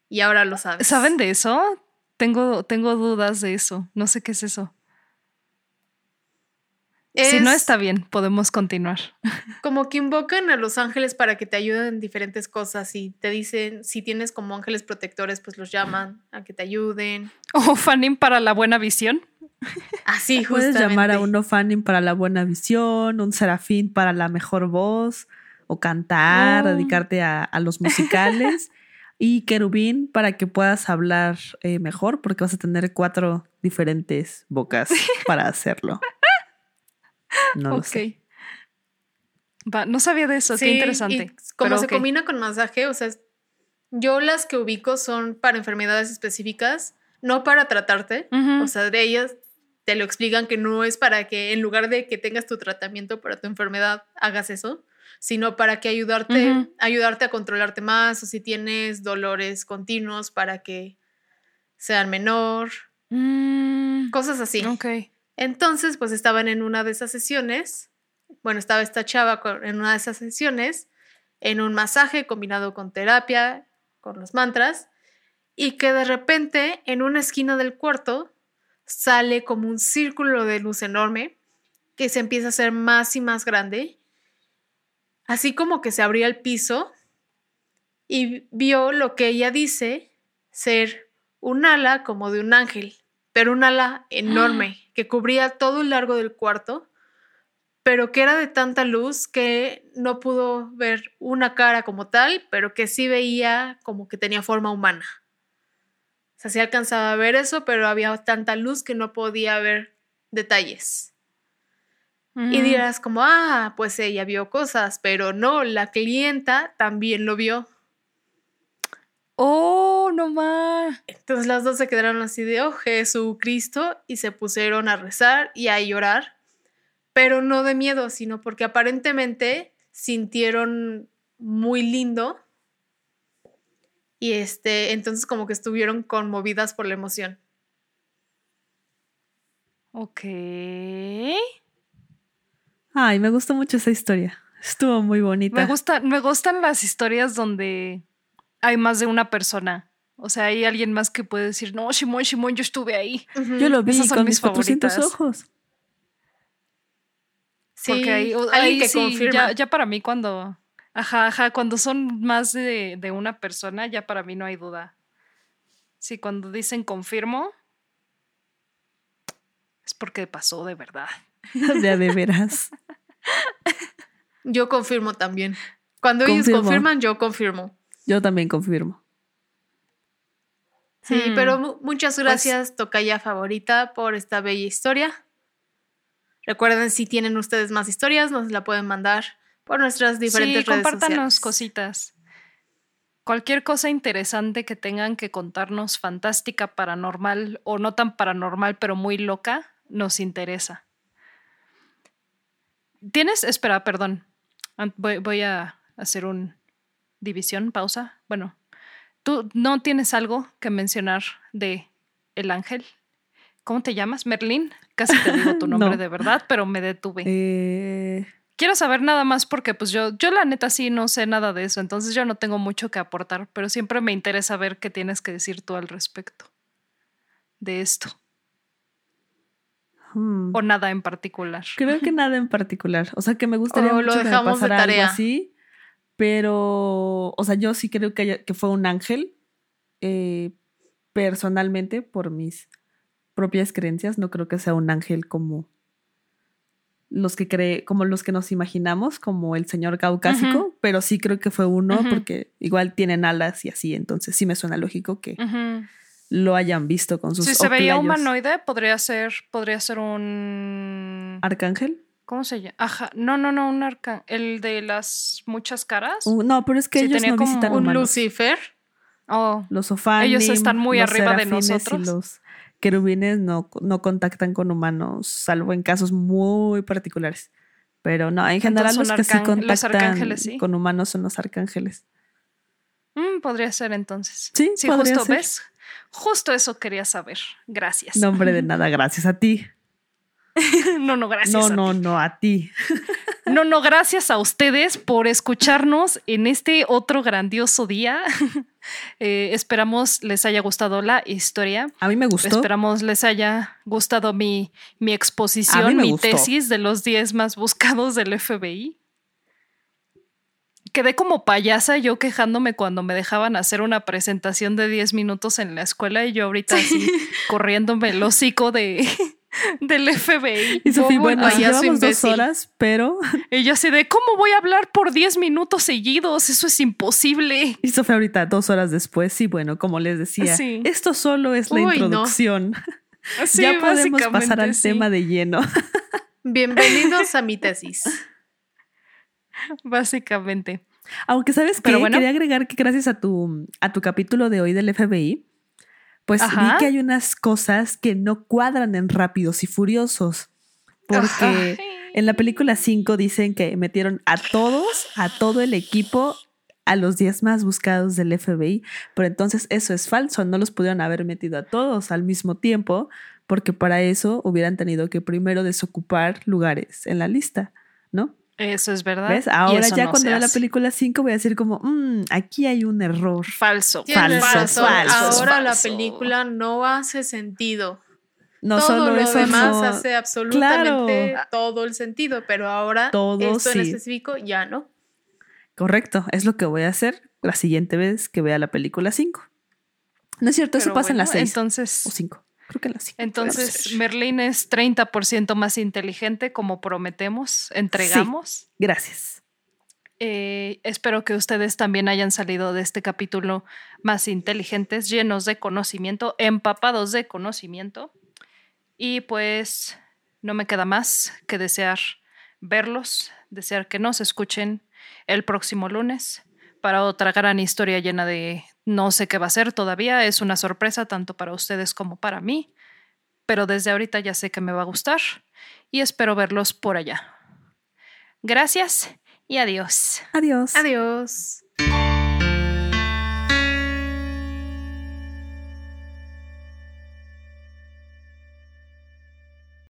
Y ahora lo sabes. ¿Saben de eso? Tengo, tengo dudas de eso. No sé qué es eso. Si no Es está bien, podemos continuar. Como que invocan a los ángeles para que te ayuden en diferentes cosas y te dicen, si tienes como ángeles protectores, pues los llaman a que te ayuden. ¿O Fanning para la buena visión? Así, Puedes llamar a uno fanning para la buena visión, un serafín para la mejor voz, o cantar, Oh. dedicarte a, a los musicales, y querubín para que puedas hablar eh, mejor, porque vas a tener cuatro diferentes bocas para hacerlo. No lo sé. Va, no sabía de eso, Sí, qué interesante. y como Pero se combina con masaje, o sea, yo las que ubico son para enfermedades específicas, no para tratarte. O sea, de ellas te lo explican que no es para que en lugar de que tengas tu tratamiento para tu enfermedad hagas eso, sino para que ayudarte, ayudarte a controlarte más o si tienes dolores continuos para que sean menor, Mm, cosas así. Ok. Entonces, pues estaban en una de esas sesiones, bueno, estaba esta chava en una de esas sesiones, en un masaje combinado con terapia, con los mantras, y que de repente en una esquina del cuarto sale como un círculo de luz enorme que se empieza a hacer más y más grande, así como que se abría el piso y vio lo que ella dice ser un ala como de un ángel, pero un ala enorme que cubría todo el largo del cuarto, pero que era de tanta luz que no pudo ver una cara como tal, pero que sí veía como que tenía forma humana. O sea, sí alcanzaba a ver eso, pero había tanta luz que no podía ver detalles. Y dirás como, ah, pues ella vio cosas, pero no, la clienta también lo vio. Oh, no más. Entonces las dos se quedaron así de, oh, Jesucristo, y se pusieron a rezar y a llorar, pero no de miedo, sino porque aparentemente sintieron muy lindo y este, entonces como que estuvieron conmovidas por la emoción. Ok. Ay, me gustó mucho esa historia. Estuvo muy bonita. Me, gusta, me gustan las historias donde hay más de una persona. O sea, hay alguien más que puede decir, no, Simón, Simón, yo estuve ahí. Yo lo vi Esas son con mis mis 400 favoritas. ojos. Sí, Porque ahí, o- alguien ahí que sí, confirma. ya, ya para mí cuando, ajá, ajá, cuando son más de, de una persona, ya para mí no hay duda. Sí, cuando dicen confirmo, es porque pasó de verdad. De a de veras. Yo confirmo también. Cuando ellos Confirmo. confirman, yo confirmo. Yo también confirmo. Sí, Hmm. pero mu- muchas Pues gracias, Tocaya favorita, por esta bella historia. Recuerden, si tienen ustedes más historias, nos la pueden mandar por nuestras diferentes sí, redes compártanos sociales. cositas. Cualquier cosa interesante que tengan que contarnos, fantástica, paranormal o no tan paranormal, pero muy loca, nos interesa. ¿Tienes? Espera, perdón. Voy a hacer un división, pausa. Bueno, ¿tú no tienes algo que mencionar de el ángel? ¿Cómo te llamas? ¿Merlín? Casi te digo tu nombre No. de verdad, pero me detuve. Eh, Quiero saber nada más porque pues yo, yo la neta sí no sé nada de eso, entonces yo no tengo mucho que aportar, pero siempre me interesa ver qué tienes que decir tú al respecto de esto, hmm. o nada en particular. Creo que nada en particular. O sea, que me gustaría O lo mucho que me dejamos de pasara algo tarea. así. Pero, o sea, yo sí creo que, haya- que fue un ángel. eh, personalmente, por mis propias creencias, no creo que sea un ángel como los que cree, como los que nos imaginamos, como el señor caucásico, pero sí creo que fue uno porque igual tienen alas y así, entonces sí me suena lógico que lo hayan visto con sus Si se veía humanoide, podría ser, podría ser un arcángel. ¿Cómo se llama? Ajá. No, no, no, un arcángel. El de las muchas caras. Uh, no, pero es que ellos no visitan un Lucifer. Oh. Los Ofanim, Ellos están muy arriba de nosotros. Y los querubines no, no contactan con humanos, salvo en casos muy particulares. Pero no, en general los que sí contactan con humanos son los arcángeles. Mm, podría ser entonces. Sí, sí justo ves. Justo eso quería saber. Gracias. Nombre de nada, gracias a ti. no, no, gracias. No, no, no, a ti. no, no, gracias a ustedes por escucharnos en este otro grandioso día. Eh, esperamos les haya gustado la historia. A mí me gustó. Esperamos les haya gustado mi, mi exposición, mi tesis de los 10 más buscados del FBI. Quedé como payasa yo quejándome cuando me dejaban hacer una presentación de 10 minutos en la escuela y yo ahorita así corriéndome el hocico de, del FBI. Y Sofía, bueno, llevamos dos horas, pero... Ella así de, ¿cómo voy a hablar por 10 minutos seguidos? Eso es imposible. Y Sofía ahorita, dos horas después, sí, bueno, como les decía, esto solo es la introducción. ya podemos pasar al tema de lleno. Bienvenidos a mi tesis. Básicamente. Aunque sabes que quería agregar que gracias a tu, a tu capítulo de hoy del FBI, pues vi que hay unas cosas que no cuadran en Rápidos y Furiosos. Porque en la película 5 dicen que metieron a todos, a todo el equipo, a los 10 más buscados del FBI. Pero entonces eso es falso. No los pudieron haber metido a todos al mismo tiempo, porque para eso hubieran tenido que primero desocupar lugares en la lista, ¿no? Eso es verdad. Ahora ya cuando vea la película 5 voy a decir como, mmm, aquí hay un error. Falso. Falso, falso. Ahora la película no hace sentido. No todo solo lo demás hace absolutamente todo el sentido, pero ahora esto en específico ya no. Correcto, es lo que voy a hacer la siguiente vez que vea la película 5. No es cierto, eso pasa en la 6 entonces, o 5. Creo que Entonces, Merlín es 30% más inteligente, como prometemos, entregamos. gracias. Eh, espero que ustedes también hayan salido de este capítulo más inteligentes, llenos de conocimiento, empapados de conocimiento. Y pues no me queda más que desear verlos, desear que nos escuchen el próximo lunes para otra gran historia llena de no sé qué va a ser todavía, es una sorpresa tanto para ustedes como para mí, pero desde ahorita ya sé que me va a gustar y espero verlos por allá. Gracias y adiós. Adiós. Adiós.